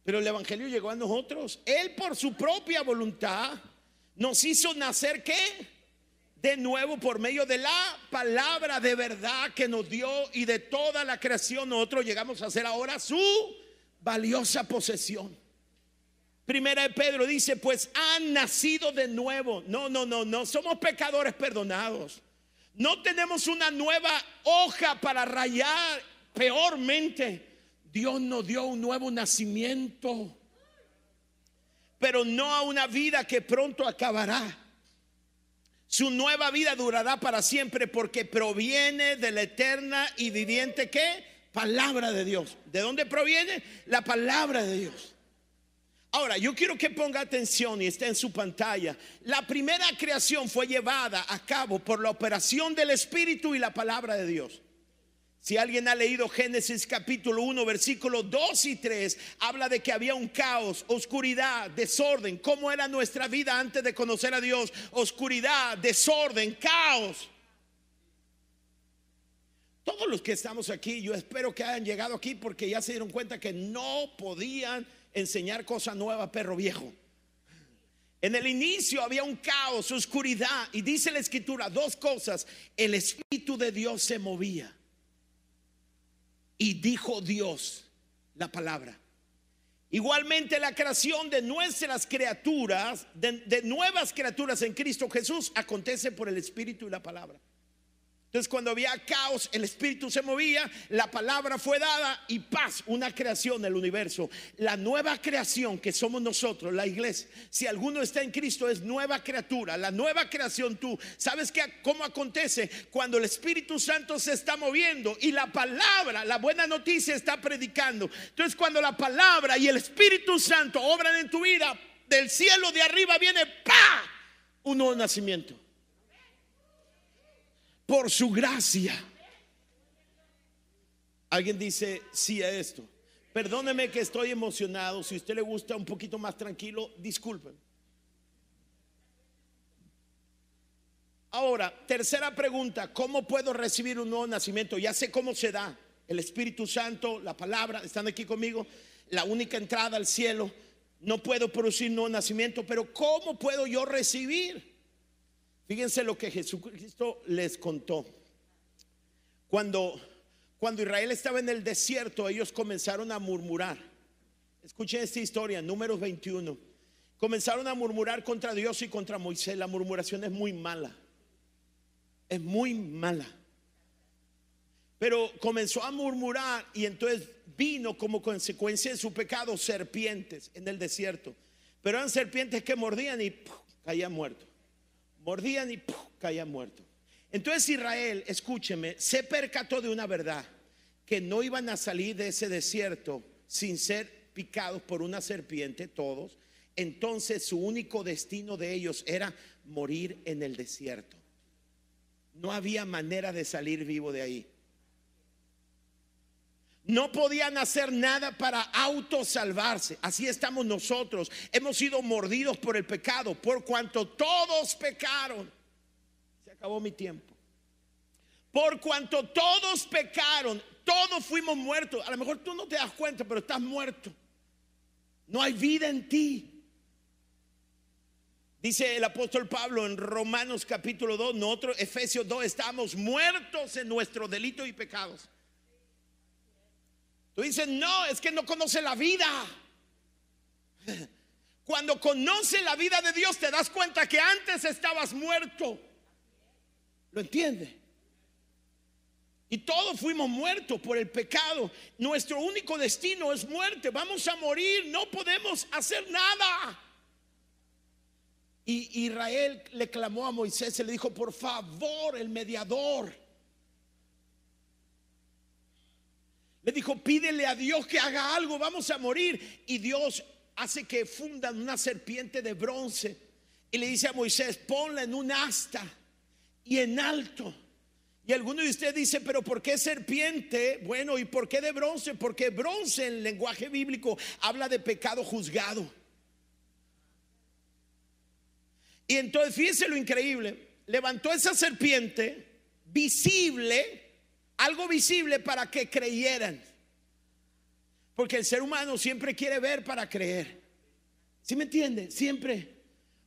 Pero el Evangelio llegó a nosotros. Él por su propia voluntad nos hizo nacer qué? de nuevo por medio de la palabra de verdad que nos dio y de toda la creación nosotros llegamos a ser ahora su valiosa posesión. Primera de Pedro dice, pues han nacido de nuevo. No, no, no, no, somos pecadores perdonados. No tenemos una nueva hoja para rayar. Peormente, Dios nos dio un nuevo nacimiento, pero no a una vida que pronto acabará su nueva vida durará para siempre porque proviene de la eterna y viviente ¿qué? Palabra de Dios. ¿De dónde proviene? La palabra de Dios. Ahora, yo quiero que ponga atención y esté en su pantalla. La primera creación fue llevada a cabo por la operación del Espíritu y la palabra de Dios. Si alguien ha leído Génesis capítulo 1, versículos 2 y 3, habla de que había un caos, oscuridad, desorden. ¿Cómo era nuestra vida antes de conocer a Dios? Oscuridad, desorden, caos. Todos los que estamos aquí, yo espero que hayan llegado aquí porque ya se dieron cuenta que no podían enseñar cosa nueva perro viejo. En el inicio había un caos, oscuridad, y dice la escritura dos cosas. El Espíritu de Dios se movía y dijo Dios la palabra. Igualmente la creación de nuestras criaturas, de, nuevas criaturas en Cristo Jesús, acontece por el Espíritu y la palabra. Entonces cuando había caos, el espíritu se movía, la palabra fue dada y paz, una creación del universo. La nueva creación que somos nosotros, la iglesia, si alguno está en Cristo es nueva criatura, la nueva creación tú. ¿Sabes qué, cómo acontece? Cuando el Espíritu Santo se está moviendo y la palabra, la buena noticia está predicando. Entonces cuando la palabra y el Espíritu Santo obran en tu vida, del cielo de arriba viene pa un nuevo nacimiento por su gracia. Alguien dice sí a esto. Perdóneme que estoy emocionado. Si a usted le gusta un poquito más tranquilo, disculpen. Ahora, tercera pregunta, ¿cómo puedo recibir un nuevo nacimiento? Ya sé cómo se da. El Espíritu Santo, la palabra, están aquí conmigo, la única entrada al cielo. No puedo producir nuevo nacimiento, pero ¿cómo puedo yo recibir? Fíjense lo que Jesucristo les contó. Cuando, cuando Israel estaba en el desierto, ellos comenzaron a murmurar. Escuchen esta historia, números 21. Comenzaron a murmurar contra Dios y contra Moisés. La murmuración es muy mala. Es muy mala. Pero comenzó a murmurar y entonces vino como consecuencia de su pecado serpientes en el desierto. Pero eran serpientes que mordían y caían muertos mordían y caían muertos. Entonces Israel, escúcheme, se percató de una verdad, que no iban a salir de ese desierto sin ser picados por una serpiente todos. Entonces su único destino de ellos era morir en el desierto. No había manera de salir vivo de ahí. No podían hacer nada para autosalvarse. Así estamos nosotros. Hemos sido mordidos por el pecado, por cuanto todos pecaron. Se acabó mi tiempo. Por cuanto todos pecaron, todos fuimos muertos. A lo mejor tú no te das cuenta, pero estás muerto. No hay vida en ti. Dice el apóstol Pablo en Romanos capítulo 2, nosotros, Efesios 2, estamos muertos en nuestros delitos y pecados. Tú dices, no, es que no conoce la vida. Cuando conoce la vida de Dios te das cuenta que antes estabas muerto. ¿Lo entiende? Y todos fuimos muertos por el pecado. Nuestro único destino es muerte. Vamos a morir. No podemos hacer nada. Y Israel le clamó a Moisés, se le dijo, por favor, el mediador. Le dijo, pídele a Dios que haga algo, vamos a morir. Y Dios hace que fundan una serpiente de bronce. Y le dice a Moisés, ponla en un asta y en alto. Y alguno de ustedes dice, pero ¿por qué serpiente? Bueno, ¿y por qué de bronce? Porque bronce en lenguaje bíblico habla de pecado juzgado. Y entonces fíjense lo increíble, levantó esa serpiente visible, algo visible para que creyeran. Porque el ser humano siempre quiere ver para creer. ¿Sí me entiende? Siempre.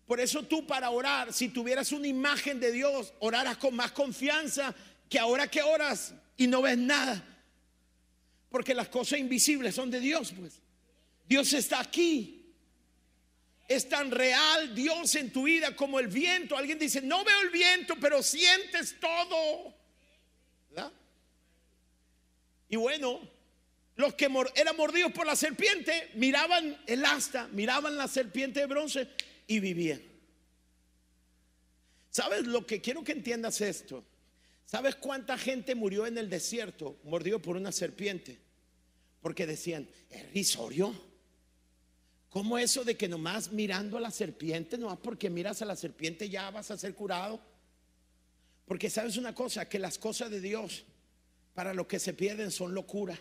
Por eso tú para orar, si tuvieras una imagen de Dios, oraras con más confianza que ahora que oras y no ves nada. Porque las cosas invisibles son de Dios, pues. Dios está aquí. Es tan real Dios en tu vida como el viento. Alguien dice, no veo el viento, pero sientes todo. Y bueno, los que eran mordidos por la serpiente miraban el asta, miraban la serpiente de bronce y vivían. ¿Sabes lo que quiero que entiendas esto? ¿Sabes cuánta gente murió en el desierto mordido por una serpiente? Porque decían, es risorio. ¿Cómo eso de que nomás mirando a la serpiente, nomás porque miras a la serpiente ya vas a ser curado? Porque sabes una cosa, que las cosas de Dios para los que se pierden son locura.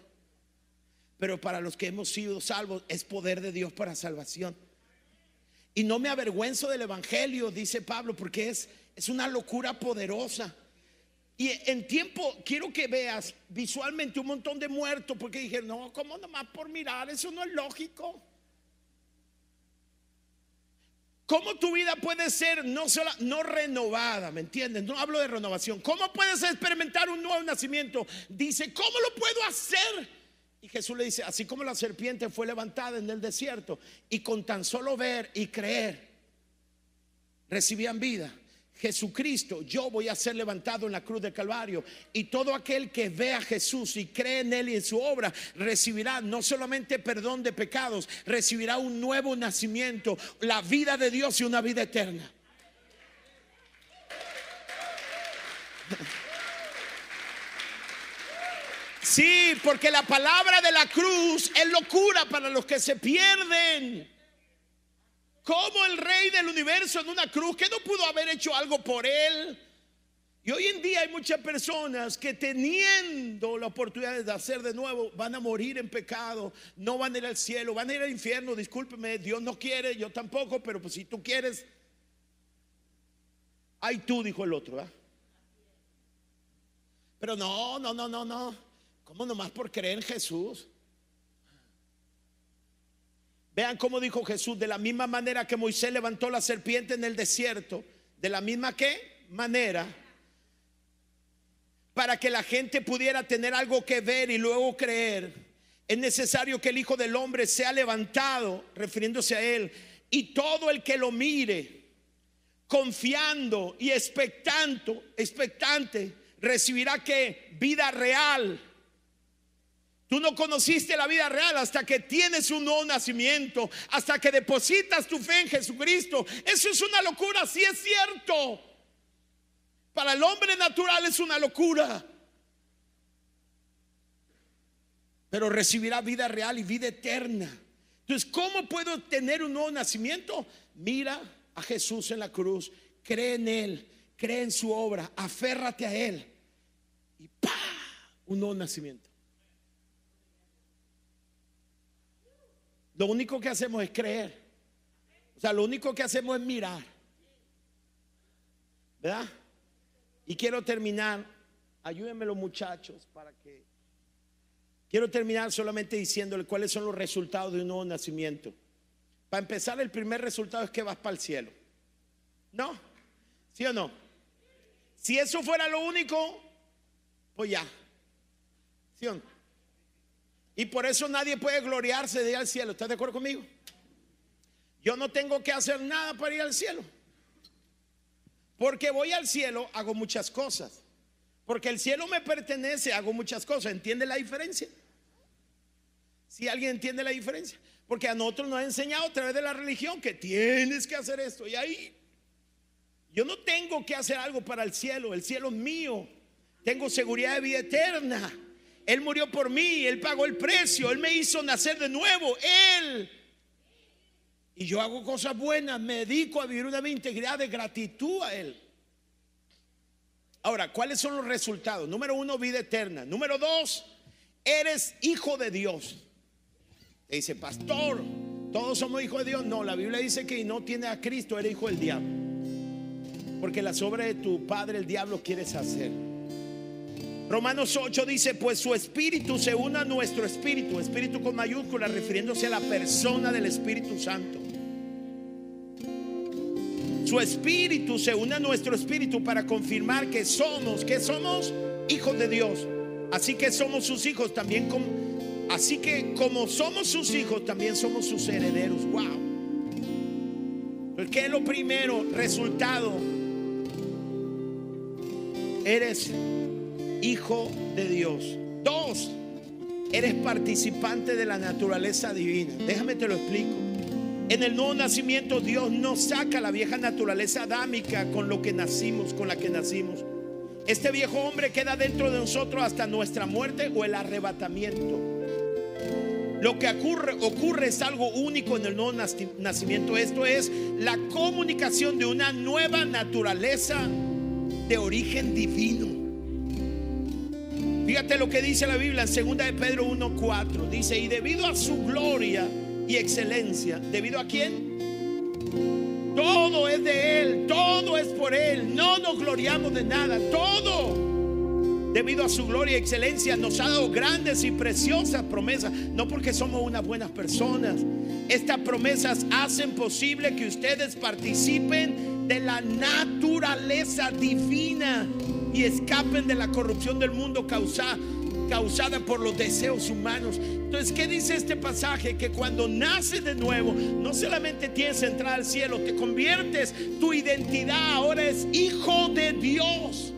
Pero para los que hemos sido salvos es poder de Dios para salvación. Y no me avergüenzo del Evangelio, dice Pablo, porque es, es una locura poderosa. Y en tiempo, quiero que veas visualmente un montón de muertos, porque dije, no, ¿cómo nomás por mirar? Eso no es lógico. ¿Cómo tu vida puede ser no, sola, no renovada? ¿Me entiendes? No hablo de renovación. ¿Cómo puedes experimentar un nuevo nacimiento? Dice, ¿cómo lo puedo hacer? Y Jesús le dice, así como la serpiente fue levantada en el desierto y con tan solo ver y creer, recibían vida. Jesucristo, yo voy a ser levantado en la cruz del Calvario. Y todo aquel que ve a Jesús y cree en Él y en su obra, recibirá no solamente perdón de pecados, recibirá un nuevo nacimiento, la vida de Dios y una vida eterna. Sí, porque la palabra de la cruz es locura para los que se pierden. Como el rey del universo en una cruz, que no pudo haber hecho algo por él. Y hoy en día hay muchas personas que teniendo la oportunidad de hacer de nuevo, van a morir en pecado, no van a ir al cielo, van a ir al infierno, discúlpeme, Dios no quiere, yo tampoco, pero pues si tú quieres, ay tú, dijo el otro. Pero no, no, no, no, no, ¿cómo nomás por creer en Jesús? Vean cómo dijo Jesús, de la misma manera que Moisés levantó la serpiente en el desierto, de la misma que manera, para que la gente pudiera tener algo que ver y luego creer, es necesario que el Hijo del Hombre sea levantado, refiriéndose a Él, y todo el que lo mire, confiando y expectando, expectante, recibirá que vida real Tú no conociste la vida real hasta que tienes un nuevo nacimiento, hasta que depositas tu fe en Jesucristo. Eso es una locura, sí es cierto. Para el hombre natural es una locura. Pero recibirá vida real y vida eterna. Entonces, ¿cómo puedo tener un nuevo nacimiento? Mira a Jesús en la cruz, cree en Él, cree en su obra, aférrate a Él y ¡pa! Un nuevo nacimiento. Lo único que hacemos es creer. O sea, lo único que hacemos es mirar. ¿Verdad? Y quiero terminar. Ayúdenme los muchachos para que... Quiero terminar solamente diciéndole cuáles son los resultados de un nuevo nacimiento. Para empezar, el primer resultado es que vas para el cielo. ¿No? ¿Sí o no? Si eso fuera lo único, pues ya. ¿Sí o no? Y por eso nadie puede gloriarse de ir al cielo. ¿Estás de acuerdo conmigo? Yo no tengo que hacer nada para ir al cielo. Porque voy al cielo, hago muchas cosas. Porque el cielo me pertenece, hago muchas cosas. ¿Entiende la diferencia? Si alguien entiende la diferencia. Porque a nosotros nos ha enseñado a través de la religión que tienes que hacer esto. Y ahí yo no tengo que hacer algo para el cielo. El cielo es mío. Tengo seguridad de vida eterna. Él murió por mí. Él pagó el precio. Él me hizo nacer de nuevo. Él. Y yo hago cosas buenas. Me dedico a vivir una vida integridad de gratitud a Él. Ahora, ¿cuáles son los resultados? Número uno, vida eterna. Número dos, eres hijo de Dios. dice, pastor, todos somos hijos de Dios. No, la Biblia dice que no tiene a Cristo, eres hijo del diablo. Porque las obras de tu padre, el diablo, quieres hacer. Romanos 8 dice, pues su espíritu se une a nuestro espíritu, espíritu con mayúscula, refiriéndose a la persona del Espíritu Santo. Su espíritu se une a nuestro espíritu para confirmar que somos, que somos hijos de Dios. Así que somos sus hijos también como, así que como somos sus hijos también somos sus herederos. Wow. ¿Qué es lo primero? Resultado. Eres hijo de Dios. Dos, eres participante de la naturaleza divina. Déjame te lo explico. En el nuevo nacimiento Dios nos saca la vieja naturaleza adámica con lo que nacimos, con la que nacimos. Este viejo hombre queda dentro de nosotros hasta nuestra muerte o el arrebatamiento. Lo que ocurre, ocurre es algo único en el nuevo nacimiento. Esto es la comunicación de una nueva naturaleza de origen divino. Fíjate lo que dice la Biblia en 2 de Pedro 1:4. Dice, "Y debido a su gloria y excelencia. ¿Debido a quién? Todo es de Él, todo es por Él. No nos gloriamos de nada, todo. Debido a su gloria y excelencia nos ha dado grandes y preciosas promesas, no porque somos unas buenas personas. Estas promesas hacen posible que ustedes participen de la naturaleza divina y escapen de la corrupción del mundo causada causada por los deseos humanos. Entonces, ¿qué dice este pasaje? Que cuando naces de nuevo, no solamente tienes entrar al cielo, te conviertes, tu identidad ahora es hijo de Dios.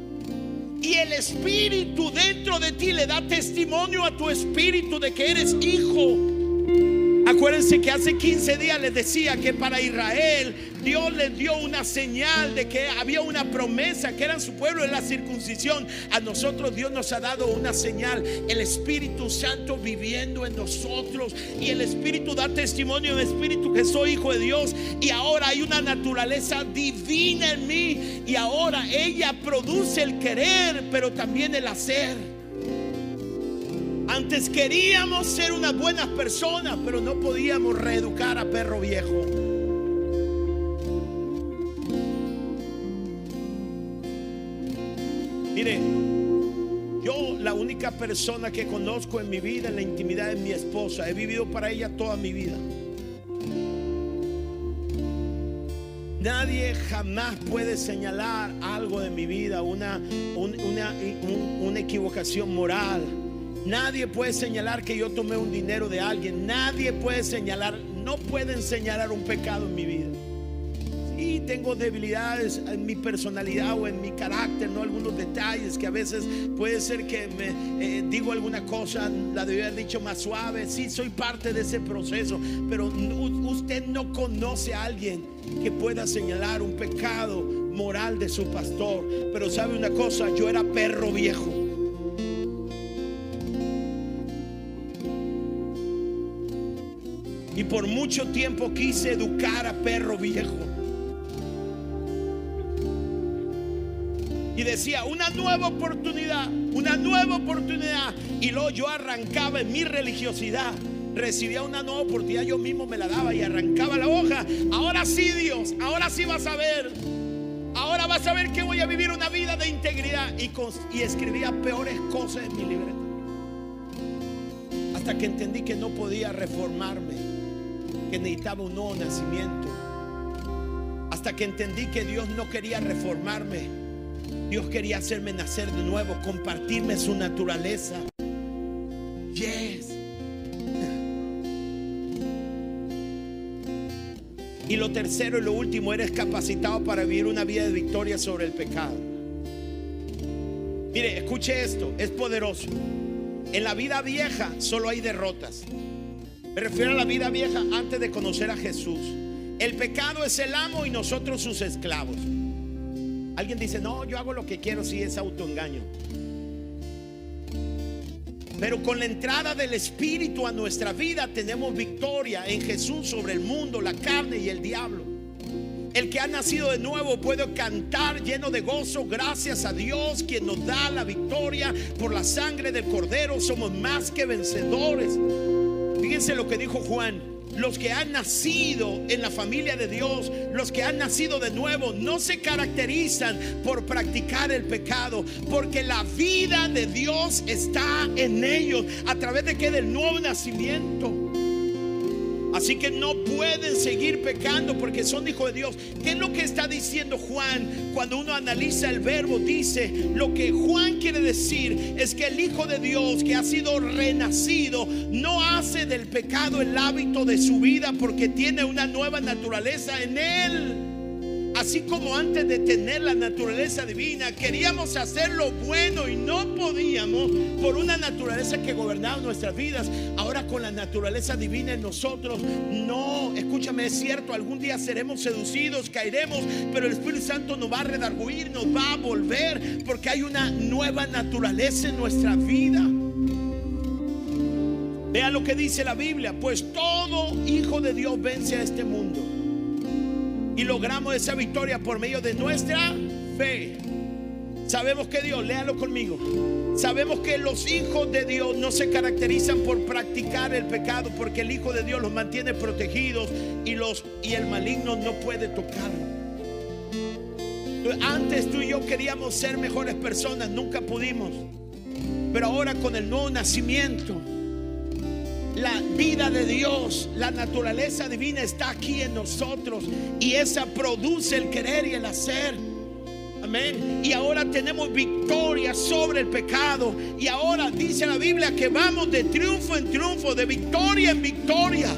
Y el Espíritu dentro de ti le da testimonio a tu Espíritu de que eres hijo. Acuérdense que hace 15 días les decía que para Israel Dios les dio una señal de que había una promesa, que eran su pueblo en la circuncisión. A nosotros Dios nos ha dado una señal, el Espíritu Santo viviendo en nosotros. Y el Espíritu da testimonio el Espíritu que soy hijo de Dios. Y ahora hay una naturaleza divina en mí. Y ahora ella produce el querer, pero también el hacer. Antes queríamos ser unas buenas personas, pero no podíamos reeducar a perro viejo. Mire, yo la única persona que conozco en mi vida, en la intimidad, es mi esposa. He vivido para ella toda mi vida. Nadie jamás puede señalar algo de mi vida, una, una, una equivocación moral Nadie puede señalar que yo tomé un dinero de alguien. Nadie puede señalar, no pueden señalar un pecado en mi vida. Sí, tengo debilidades en mi personalidad o en mi carácter, no algunos detalles que a veces puede ser que me eh, digo alguna cosa, la debía haber dicho más suave. Sí, soy parte de ese proceso, pero usted no conoce a alguien que pueda señalar un pecado moral de su pastor. Pero sabe una cosa, yo era perro viejo. Y por mucho tiempo quise educar a perro viejo. Y decía, una nueva oportunidad, una nueva oportunidad. Y luego yo arrancaba en mi religiosidad. Recibía una nueva oportunidad, yo mismo me la daba y arrancaba la hoja. Ahora sí, Dios, ahora sí vas a ver. Ahora vas a ver que voy a vivir una vida de integridad. Y, y escribía peores cosas en mi libreta. Hasta que entendí que no podía reformarme que necesitaba un nuevo nacimiento. Hasta que entendí que Dios no quería reformarme. Dios quería hacerme nacer de nuevo, compartirme su naturaleza. Yes. Y lo tercero y lo último, eres capacitado para vivir una vida de victoria sobre el pecado. Mire, escuche esto, es poderoso. En la vida vieja solo hay derrotas. Me refiero a la vida vieja antes de conocer a Jesús. El pecado es el amo y nosotros sus esclavos. Alguien dice, no, yo hago lo que quiero si es autoengaño. Pero con la entrada del Espíritu a nuestra vida tenemos victoria en Jesús sobre el mundo, la carne y el diablo. El que ha nacido de nuevo puede cantar lleno de gozo, gracias a Dios quien nos da la victoria por la sangre del Cordero. Somos más que vencedores. Fíjense lo que dijo Juan. Los que han nacido en la familia de Dios, los que han nacido de nuevo, no se caracterizan por practicar el pecado, porque la vida de Dios está en ellos. A través de que del nuevo nacimiento. Así que no pueden seguir pecando porque son hijos de Dios. ¿Qué es lo que está diciendo Juan cuando uno analiza el verbo? Dice, lo que Juan quiere decir es que el Hijo de Dios que ha sido renacido no hace del pecado el hábito de su vida porque tiene una nueva naturaleza en él. Así como antes de tener la naturaleza divina queríamos hacer lo bueno y no podíamos por una naturaleza que gobernaba nuestras vidas, ahora con la naturaleza divina en nosotros, no, escúchame, es cierto, algún día seremos seducidos, caeremos, pero el Espíritu Santo nos va a redarguir, nos va a volver, porque hay una nueva naturaleza en nuestra vida. Vea lo que dice la Biblia, pues todo hijo de Dios vence a este mundo y logramos esa victoria por medio de nuestra fe. Sabemos que Dios, léalo conmigo. Sabemos que los hijos de Dios no se caracterizan por practicar el pecado, porque el Hijo de Dios los mantiene protegidos y los y el maligno no puede tocarlos. Antes tú y yo queríamos ser mejores personas, nunca pudimos. Pero ahora con el nuevo nacimiento, la vida de Dios, la naturaleza divina está aquí en nosotros y esa produce el querer y el hacer. Amén. Y ahora tenemos victoria sobre el pecado. Y ahora dice la Biblia que vamos de triunfo en triunfo, de victoria en victoria.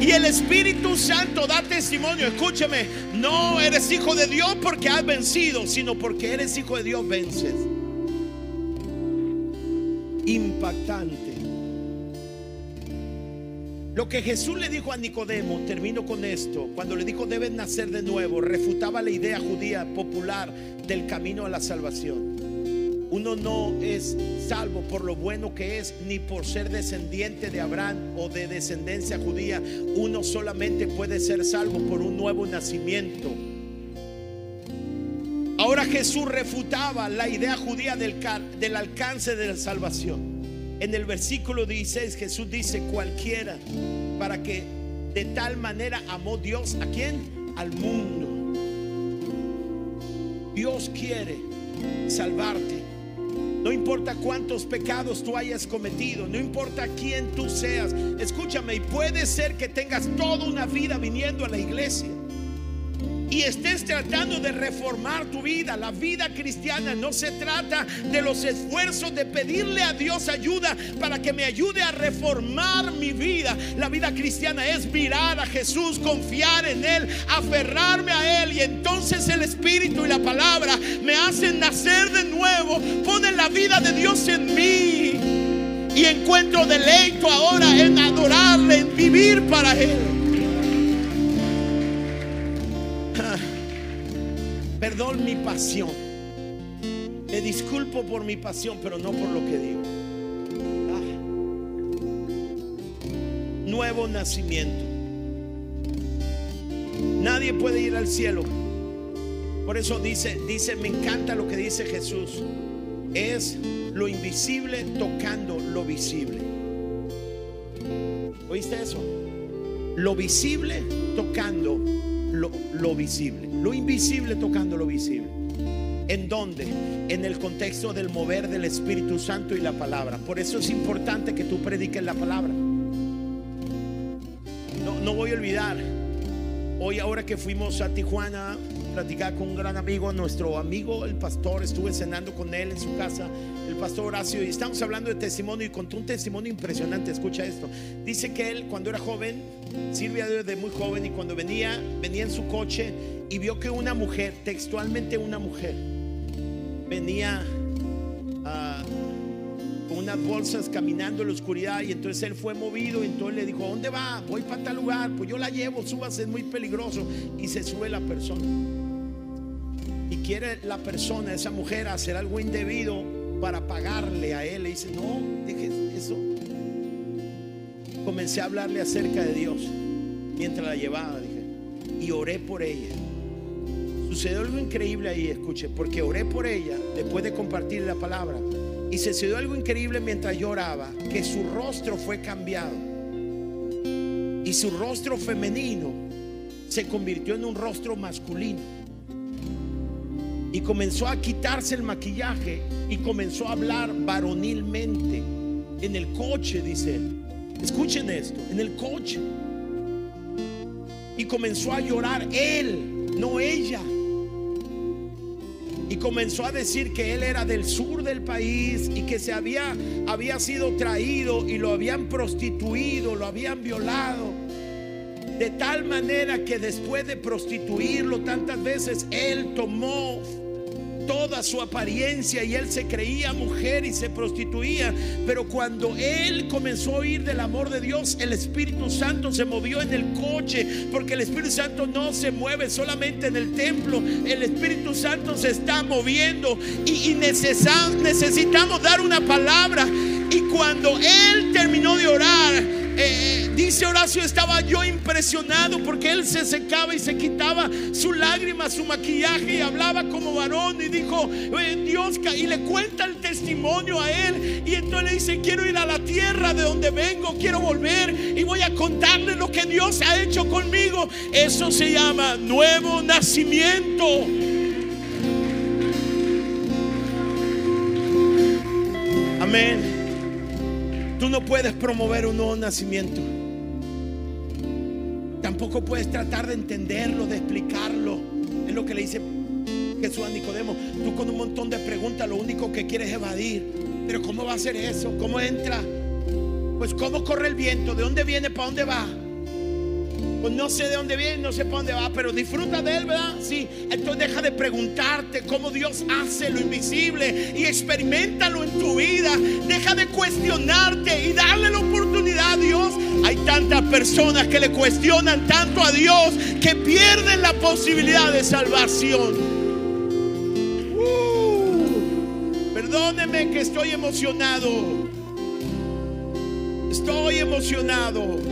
Y el Espíritu Santo da testimonio. Escúcheme, no eres hijo de Dios porque has vencido, sino porque eres hijo de Dios vences impactante. Lo que Jesús le dijo a Nicodemo, termino con esto, cuando le dijo debes nacer de nuevo, refutaba la idea judía popular del camino a la salvación. Uno no es salvo por lo bueno que es, ni por ser descendiente de Abraham o de descendencia judía. Uno solamente puede ser salvo por un nuevo nacimiento. Ahora Jesús refutaba la idea judía del, alcance de la salvación. En el versículo 16 Jesús dice, cualquiera, para que de tal manera amó Dios a quién? Al mundo. Dios quiere salvarte. No importa cuántos pecados tú hayas cometido, no importa quién tú seas. Escúchame, y puede ser que tengas toda una vida viniendo a la iglesia y estés tratando de reformar tu vida. La vida cristiana no se trata de los esfuerzos de pedirle a Dios ayuda para que me ayude a reformar mi vida. La vida cristiana es mirar a Jesús, confiar en Él, aferrarme a Él y entonces el Espíritu y la palabra me hacen nacer de nuevo, ponen la vida de Dios en mí y encuentro deleito ahora en adorarle, en vivir para Él. Perdón mi pasión. Me disculpo por mi pasión, pero no por lo que digo. Ah. Nuevo nacimiento. Nadie puede ir al cielo. Por eso dice, dice, me encanta lo que dice Jesús. Es lo invisible tocando lo visible. ¿Oíste eso? Lo visible tocando lo, visible, lo invisible tocando lo visible. ¿En dónde? En el contexto del mover del Espíritu Santo y la palabra. Por eso es importante que tú prediques la palabra. No, voy a olvidar. Hoy ahora que fuimos a Tijuana, platicar con un gran amigo, nuestro amigo el pastor, estuve cenando con él en su casa, el pastor Horacio, y estamos hablando de testimonio y contó un testimonio impresionante, escucha esto. Dice que él cuando era joven, sirve a Dios de muy joven y cuando venía, venía en su coche y vio que una mujer, textualmente una mujer, venía ah, con unas bolsas caminando en la oscuridad y entonces él fue movido y entonces le dijo, ¿dónde va? Voy para tal lugar, pues yo la llevo, súbase, es muy peligroso y se sube la persona. Y quiere la persona, esa mujer, hacer algo indebido para pagarle a él. Le dice, no, deje eso. Comencé a hablarle acerca de Dios mientras la llevaba, dije, y oré por ella. Sucedió algo increíble ahí, escuche, porque oré por ella después de compartir la palabra. Y sucedió algo increíble mientras yo oraba, que su rostro fue cambiado. Y su rostro femenino se convirtió en un rostro masculino. Y comenzó a quitarse el maquillaje y comenzó a hablar varonilmente. En el coche, dice él. Escuchen esto, en el coche. Y comenzó a llorar él, no ella y comenzó a decir que él era del sur del país y que se había, había sido traído y lo habían prostituido, lo habían violado. De tal manera que después de prostituirlo tantas veces, él tomó toda su apariencia y él se creía mujer y se prostituía. Pero cuando él comenzó a oír del amor de Dios, el Espíritu Santo se movió en el coche, porque el Espíritu Santo no se mueve solamente en el templo, el Espíritu Santo se está moviendo y, necesitamos dar una palabra. Y cuando él terminó de orar, eh, dice Horacio, estaba yo impresionado porque él se secaba y se quitaba su lágrima, su maquillaje y hablaba como varón y dijo, eh, Dios, y le cuenta el testimonio a él y entonces le dice, quiero ir a la tierra de donde vengo, quiero volver y voy a contarle lo que Dios ha hecho conmigo. Eso se llama nuevo nacimiento. Amén. Tú no puedes promover un nuevo nacimiento. Tampoco puedes tratar de entenderlo, de explicarlo. Es lo que le dice Jesús a Nicodemo. Tú con un montón de preguntas lo único que quieres es evadir. Pero ¿cómo va a ser eso? ¿Cómo entra? Pues ¿cómo corre el viento? ¿De dónde viene? ¿Para dónde va? Pues no sé de dónde viene, no sé para dónde va, pero disfruta de él, ¿verdad? Sí. Entonces deja de preguntarte cómo Dios hace lo invisible y experimentalo en tu vida. Deja de cuestionarte y darle la oportunidad a Dios. Hay tantas personas que le cuestionan tanto a Dios que pierden la posibilidad de salvación. Uh, perdóneme que estoy emocionado. Estoy emocionado.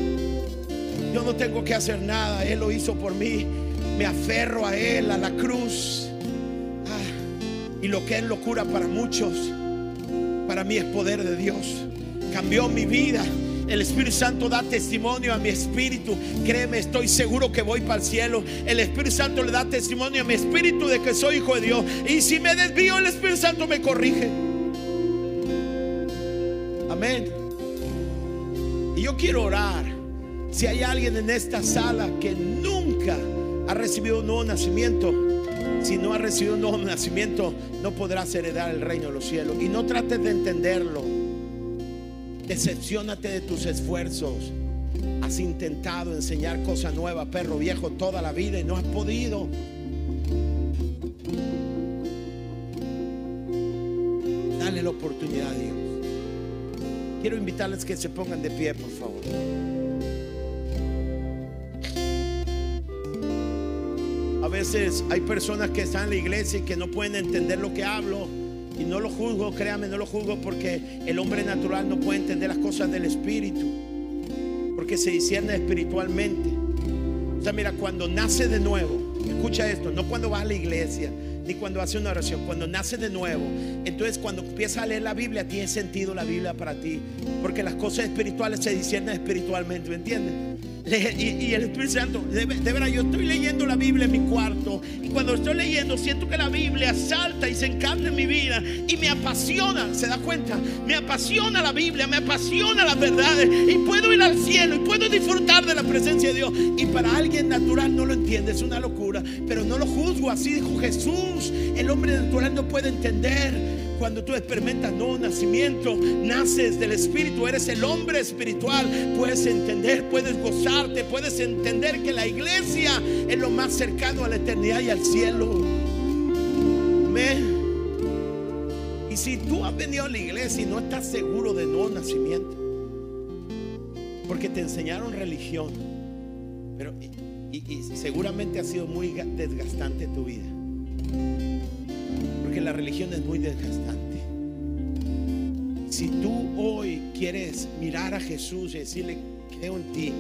Yo no tengo que hacer nada, Él lo hizo por mí. Me aferro a Él, a la cruz. Ah, y lo que es locura para muchos, para mí es poder de Dios. Cambió mi vida. El Espíritu Santo da testimonio a mi espíritu. Créeme, estoy seguro que voy para el cielo. El Espíritu Santo le da testimonio a mi espíritu de que soy hijo de Dios. Y si me desvío, el Espíritu Santo me corrige. Amén. Y yo quiero orar si hay alguien en esta sala que nunca ha recibido un nuevo nacimiento, si no ha recibido un nuevo nacimiento, no podrás heredar el reino de los cielos. Y no trates de entenderlo. Decepcionate de tus esfuerzos. Has intentado enseñar cosas nuevas, perro viejo, toda la vida y no has podido. Dale la oportunidad a Dios. Quiero invitarles que se pongan de pie, por favor. Veces hay personas que están en la iglesia y que no pueden entender lo que hablo. Y no lo juzgo, créame, no lo juzgo porque el hombre natural no puede entender las cosas del espíritu. Porque se discierne espiritualmente. O sea, mira, cuando nace de nuevo, escucha esto, no cuando va a la iglesia, ni cuando hace una oración, cuando nace de nuevo. Entonces cuando empieza a leer la Biblia, tiene sentido la Biblia para ti. Porque las cosas espirituales se disciernen espiritualmente, ¿me entiendes? Y, el Espíritu Santo, de, verdad, yo estoy leyendo la Biblia en mi cuarto y cuando estoy leyendo siento que la Biblia salta y se encanta en mi vida y me apasiona, ¿se da cuenta? Me apasiona la Biblia, me apasiona las verdades y puedo ir al cielo y puedo disfrutar de la presencia de Dios. Y para alguien natural no lo entiende, es una locura, pero no lo juzgo, así dijo Jesús. El hombre natural no puede entender cuando tú experimentas nuevo nacimiento, naces del Espíritu, eres el hombre espiritual, puedes entender, puedes gozarte, puedes entender que la iglesia es lo más cercano a la eternidad y al cielo. Amén. Y si tú has venido a la iglesia y no estás seguro de nuevo nacimiento, porque te enseñaron religión, pero y, seguramente ha sido muy desgastante tu vida la religión es muy desgastante. Si tú hoy quieres mirar a Jesús y decirle, creo en ti,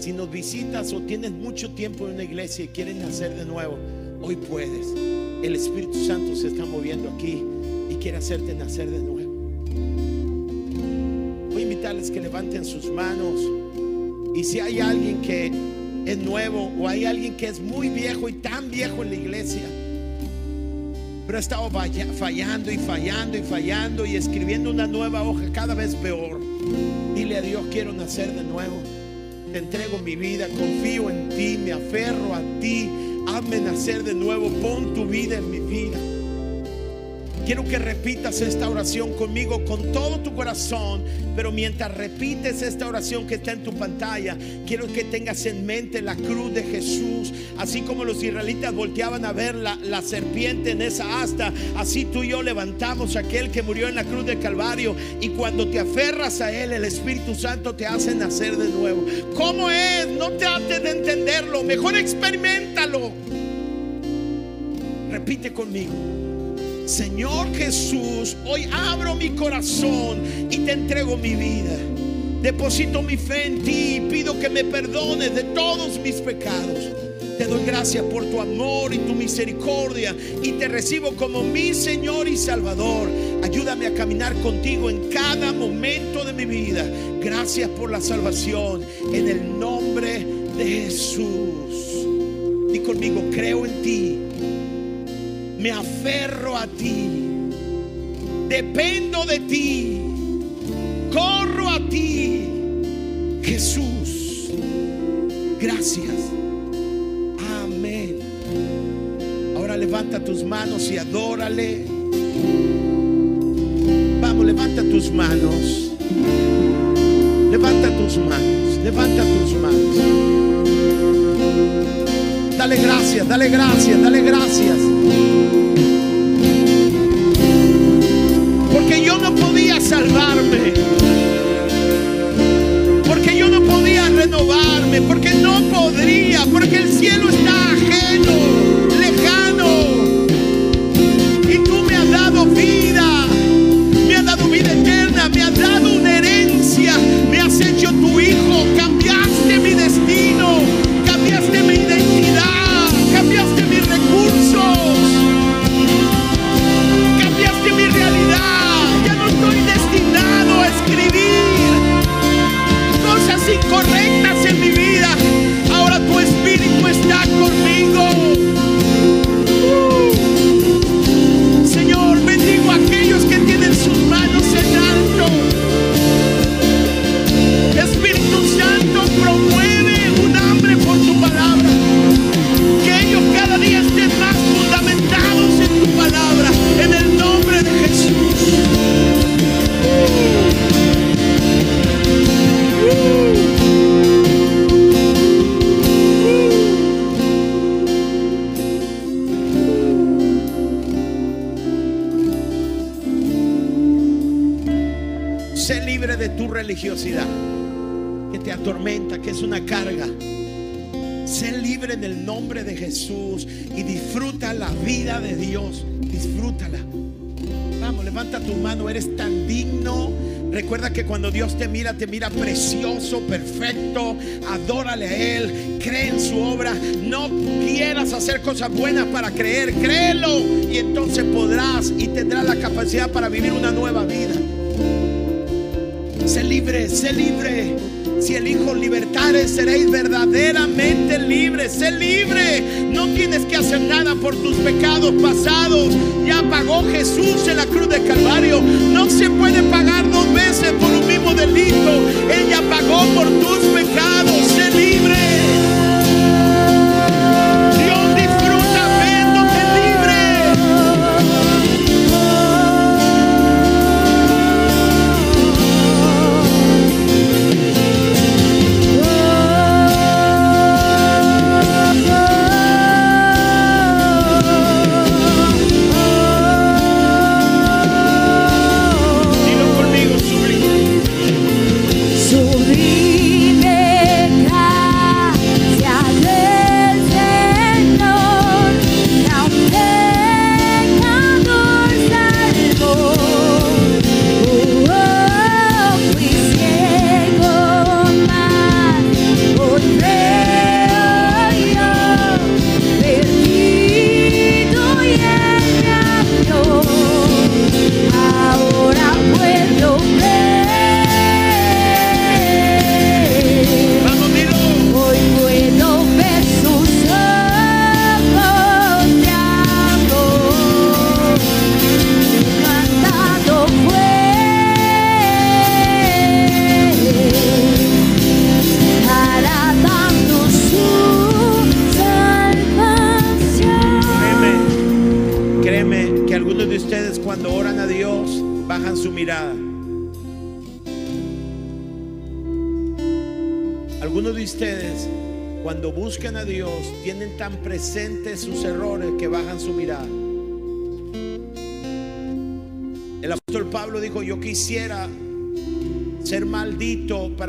si nos visitas o tienes mucho tiempo en una iglesia y quieres nacer de nuevo, hoy puedes. El Espíritu Santo se está moviendo aquí y quiere hacerte nacer de nuevo. Voy a invitarles que levanten sus manos y si hay alguien que es nuevo o hay alguien que es muy viejo y tan viejo en la iglesia, pero ha estado fallando y fallando y fallando y escribiendo una nueva hoja cada vez peor. Dile a Dios, quiero nacer de nuevo. Te entrego mi vida, confío en ti, me aferro a ti. Hazme nacer de nuevo, pon tu vida en mi vida. Quiero que repitas esta oración conmigo con todo tu corazón, pero mientras repites esta oración que está en tu pantalla, quiero que tengas en mente la cruz de Jesús, así como los israelitas volteaban a ver la, serpiente en esa asta, así tú y yo levantamos a aquel que murió en la cruz del Calvario y cuando te aferras a él, el Espíritu Santo te hace nacer de nuevo. ¿Cómo es? No trates de entenderlo, mejor experimentalo. Repite conmigo. Señor Jesús, hoy abro mi corazón y te entrego mi vida. Deposito mi fe en ti y pido que me perdones de todos mis pecados. Te doy gracias por tu amor y tu misericordia y te recibo como mi Señor y Salvador. Ayúdame a caminar contigo en cada momento de mi vida. Gracias por la salvación en el nombre de Jesús. Y conmigo, creo en ti me aferro a ti, dependo de ti, corro a ti, Jesús. Gracias. Amén. Ahora levanta tus manos y adórale. Vamos, levanta tus manos. Levanta tus manos. Levanta tus manos. Dale gracias, dale gracias, dale gracias. Porque yo no podía salvarme. Porque yo no podía renovarme. Porque no podría. Porque el cielo está ajeno, lejano. Y tú me has dado vida. Mira, te mira precioso, perfecto. Adórale a Él, cree en su obra. No quieras hacer cosas buenas para creer, créelo y entonces podrás y tendrás la capacidad para vivir una nueva vida. Sé libre, sé libre. Si el Hijo libertare, seréis verdaderamente libres. Sé libre. No tienes que hacer nada por tus pecados pasados. Ya pagó Jesús en la cruz de Calvario. No se puede pagar delito. Ella pagó por tus pecados.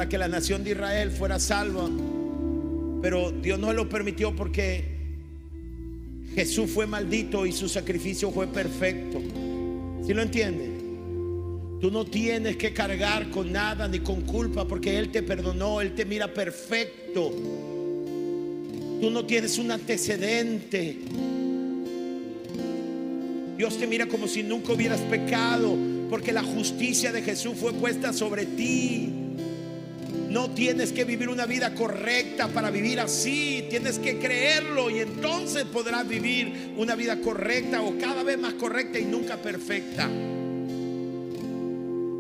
Que la nación de Israel fuera salva, pero Dios no lo permitió porque Jesús fue maldito y su sacrificio fue perfecto. ¿Sí lo entiende? Tú no tienes que cargar con nada ni con culpa porque Él te perdonó, Él te mira perfecto. Tú no tienes un antecedente. Dios te mira como si nunca hubieras pecado porque la justicia de Jesús fue puesta sobre ti. Tienes que vivir una vida correcta para vivir así. Tienes que creerlo y entonces podrás vivir una vida correcta o cada vez más correcta y nunca perfecta.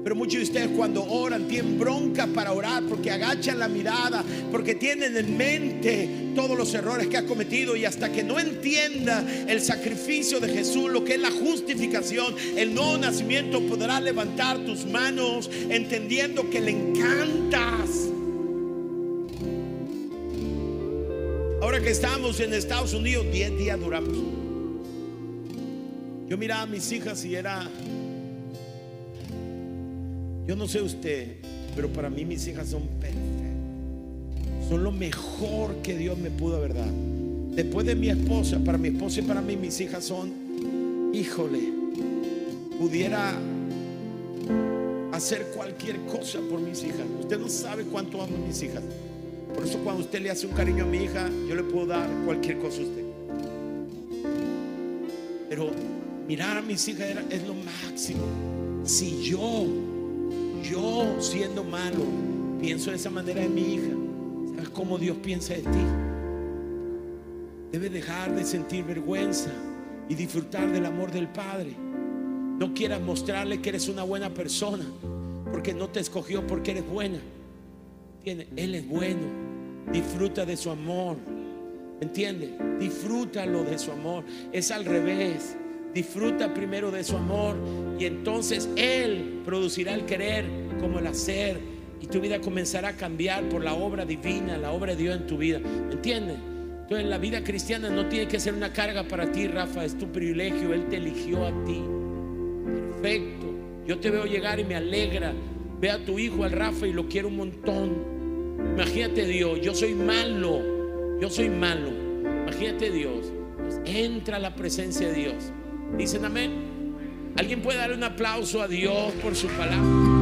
Pero muchos de ustedes cuando oran tienen bronca para orar porque agachan la mirada, porque tienen en mente todos los errores que ha cometido y hasta que no entienda el sacrificio de Jesús, lo que es la justificación, el nuevo nacimiento, podrás levantar tus manos entendiendo que le encantas. Que estamos en Estados Unidos, 10 días duramos. Yo miraba a mis hijas y era yo no sé usted, pero para mí mis hijas son perfectas. Son lo mejor que Dios me pudo haber. Después de mi esposa, para mi esposa y para mí, mis hijas son, híjole, pudiera hacer cualquier cosa por mis hijas. Usted no sabe cuánto amo a mis hijas. Por eso cuando usted le hace un cariño a mi hija, yo le puedo dar cualquier cosa a usted. Pero mirar a mis hijas es lo máximo. Si yo yo siendo malo pienso de esa manera de mi hija, ¿sabes cómo Dios piensa de ti? Debes dejar de sentir vergüenza y disfrutar del amor del Padre. No quieras mostrarle que eres una buena persona, porque no te escogió porque eres buena. ¿Entiendes? Él es bueno. Disfruta de su amor. ¿Entiendes? Disfrútalo de su amor. Es al revés. Disfruta primero de su amor y entonces Él producirá el querer como el hacer y tu vida comenzará a cambiar por la obra divina, la obra de Dios en tu vida. ¿Entiendes? Entonces la vida cristiana no tiene que ser una carga para ti, Rafa, es tu privilegio, Él te eligió a ti. Perfecto. Yo te veo llegar y me alegra. Ve a tu hijo, al Rafa, y lo quiero un montón. Imagínate Dios, yo soy malo, yo soy malo. Imagínate Dios. Pues entra a la presencia de Dios. Dicen amén. ¿Alguien puede darle un aplauso a Dios por su palabra?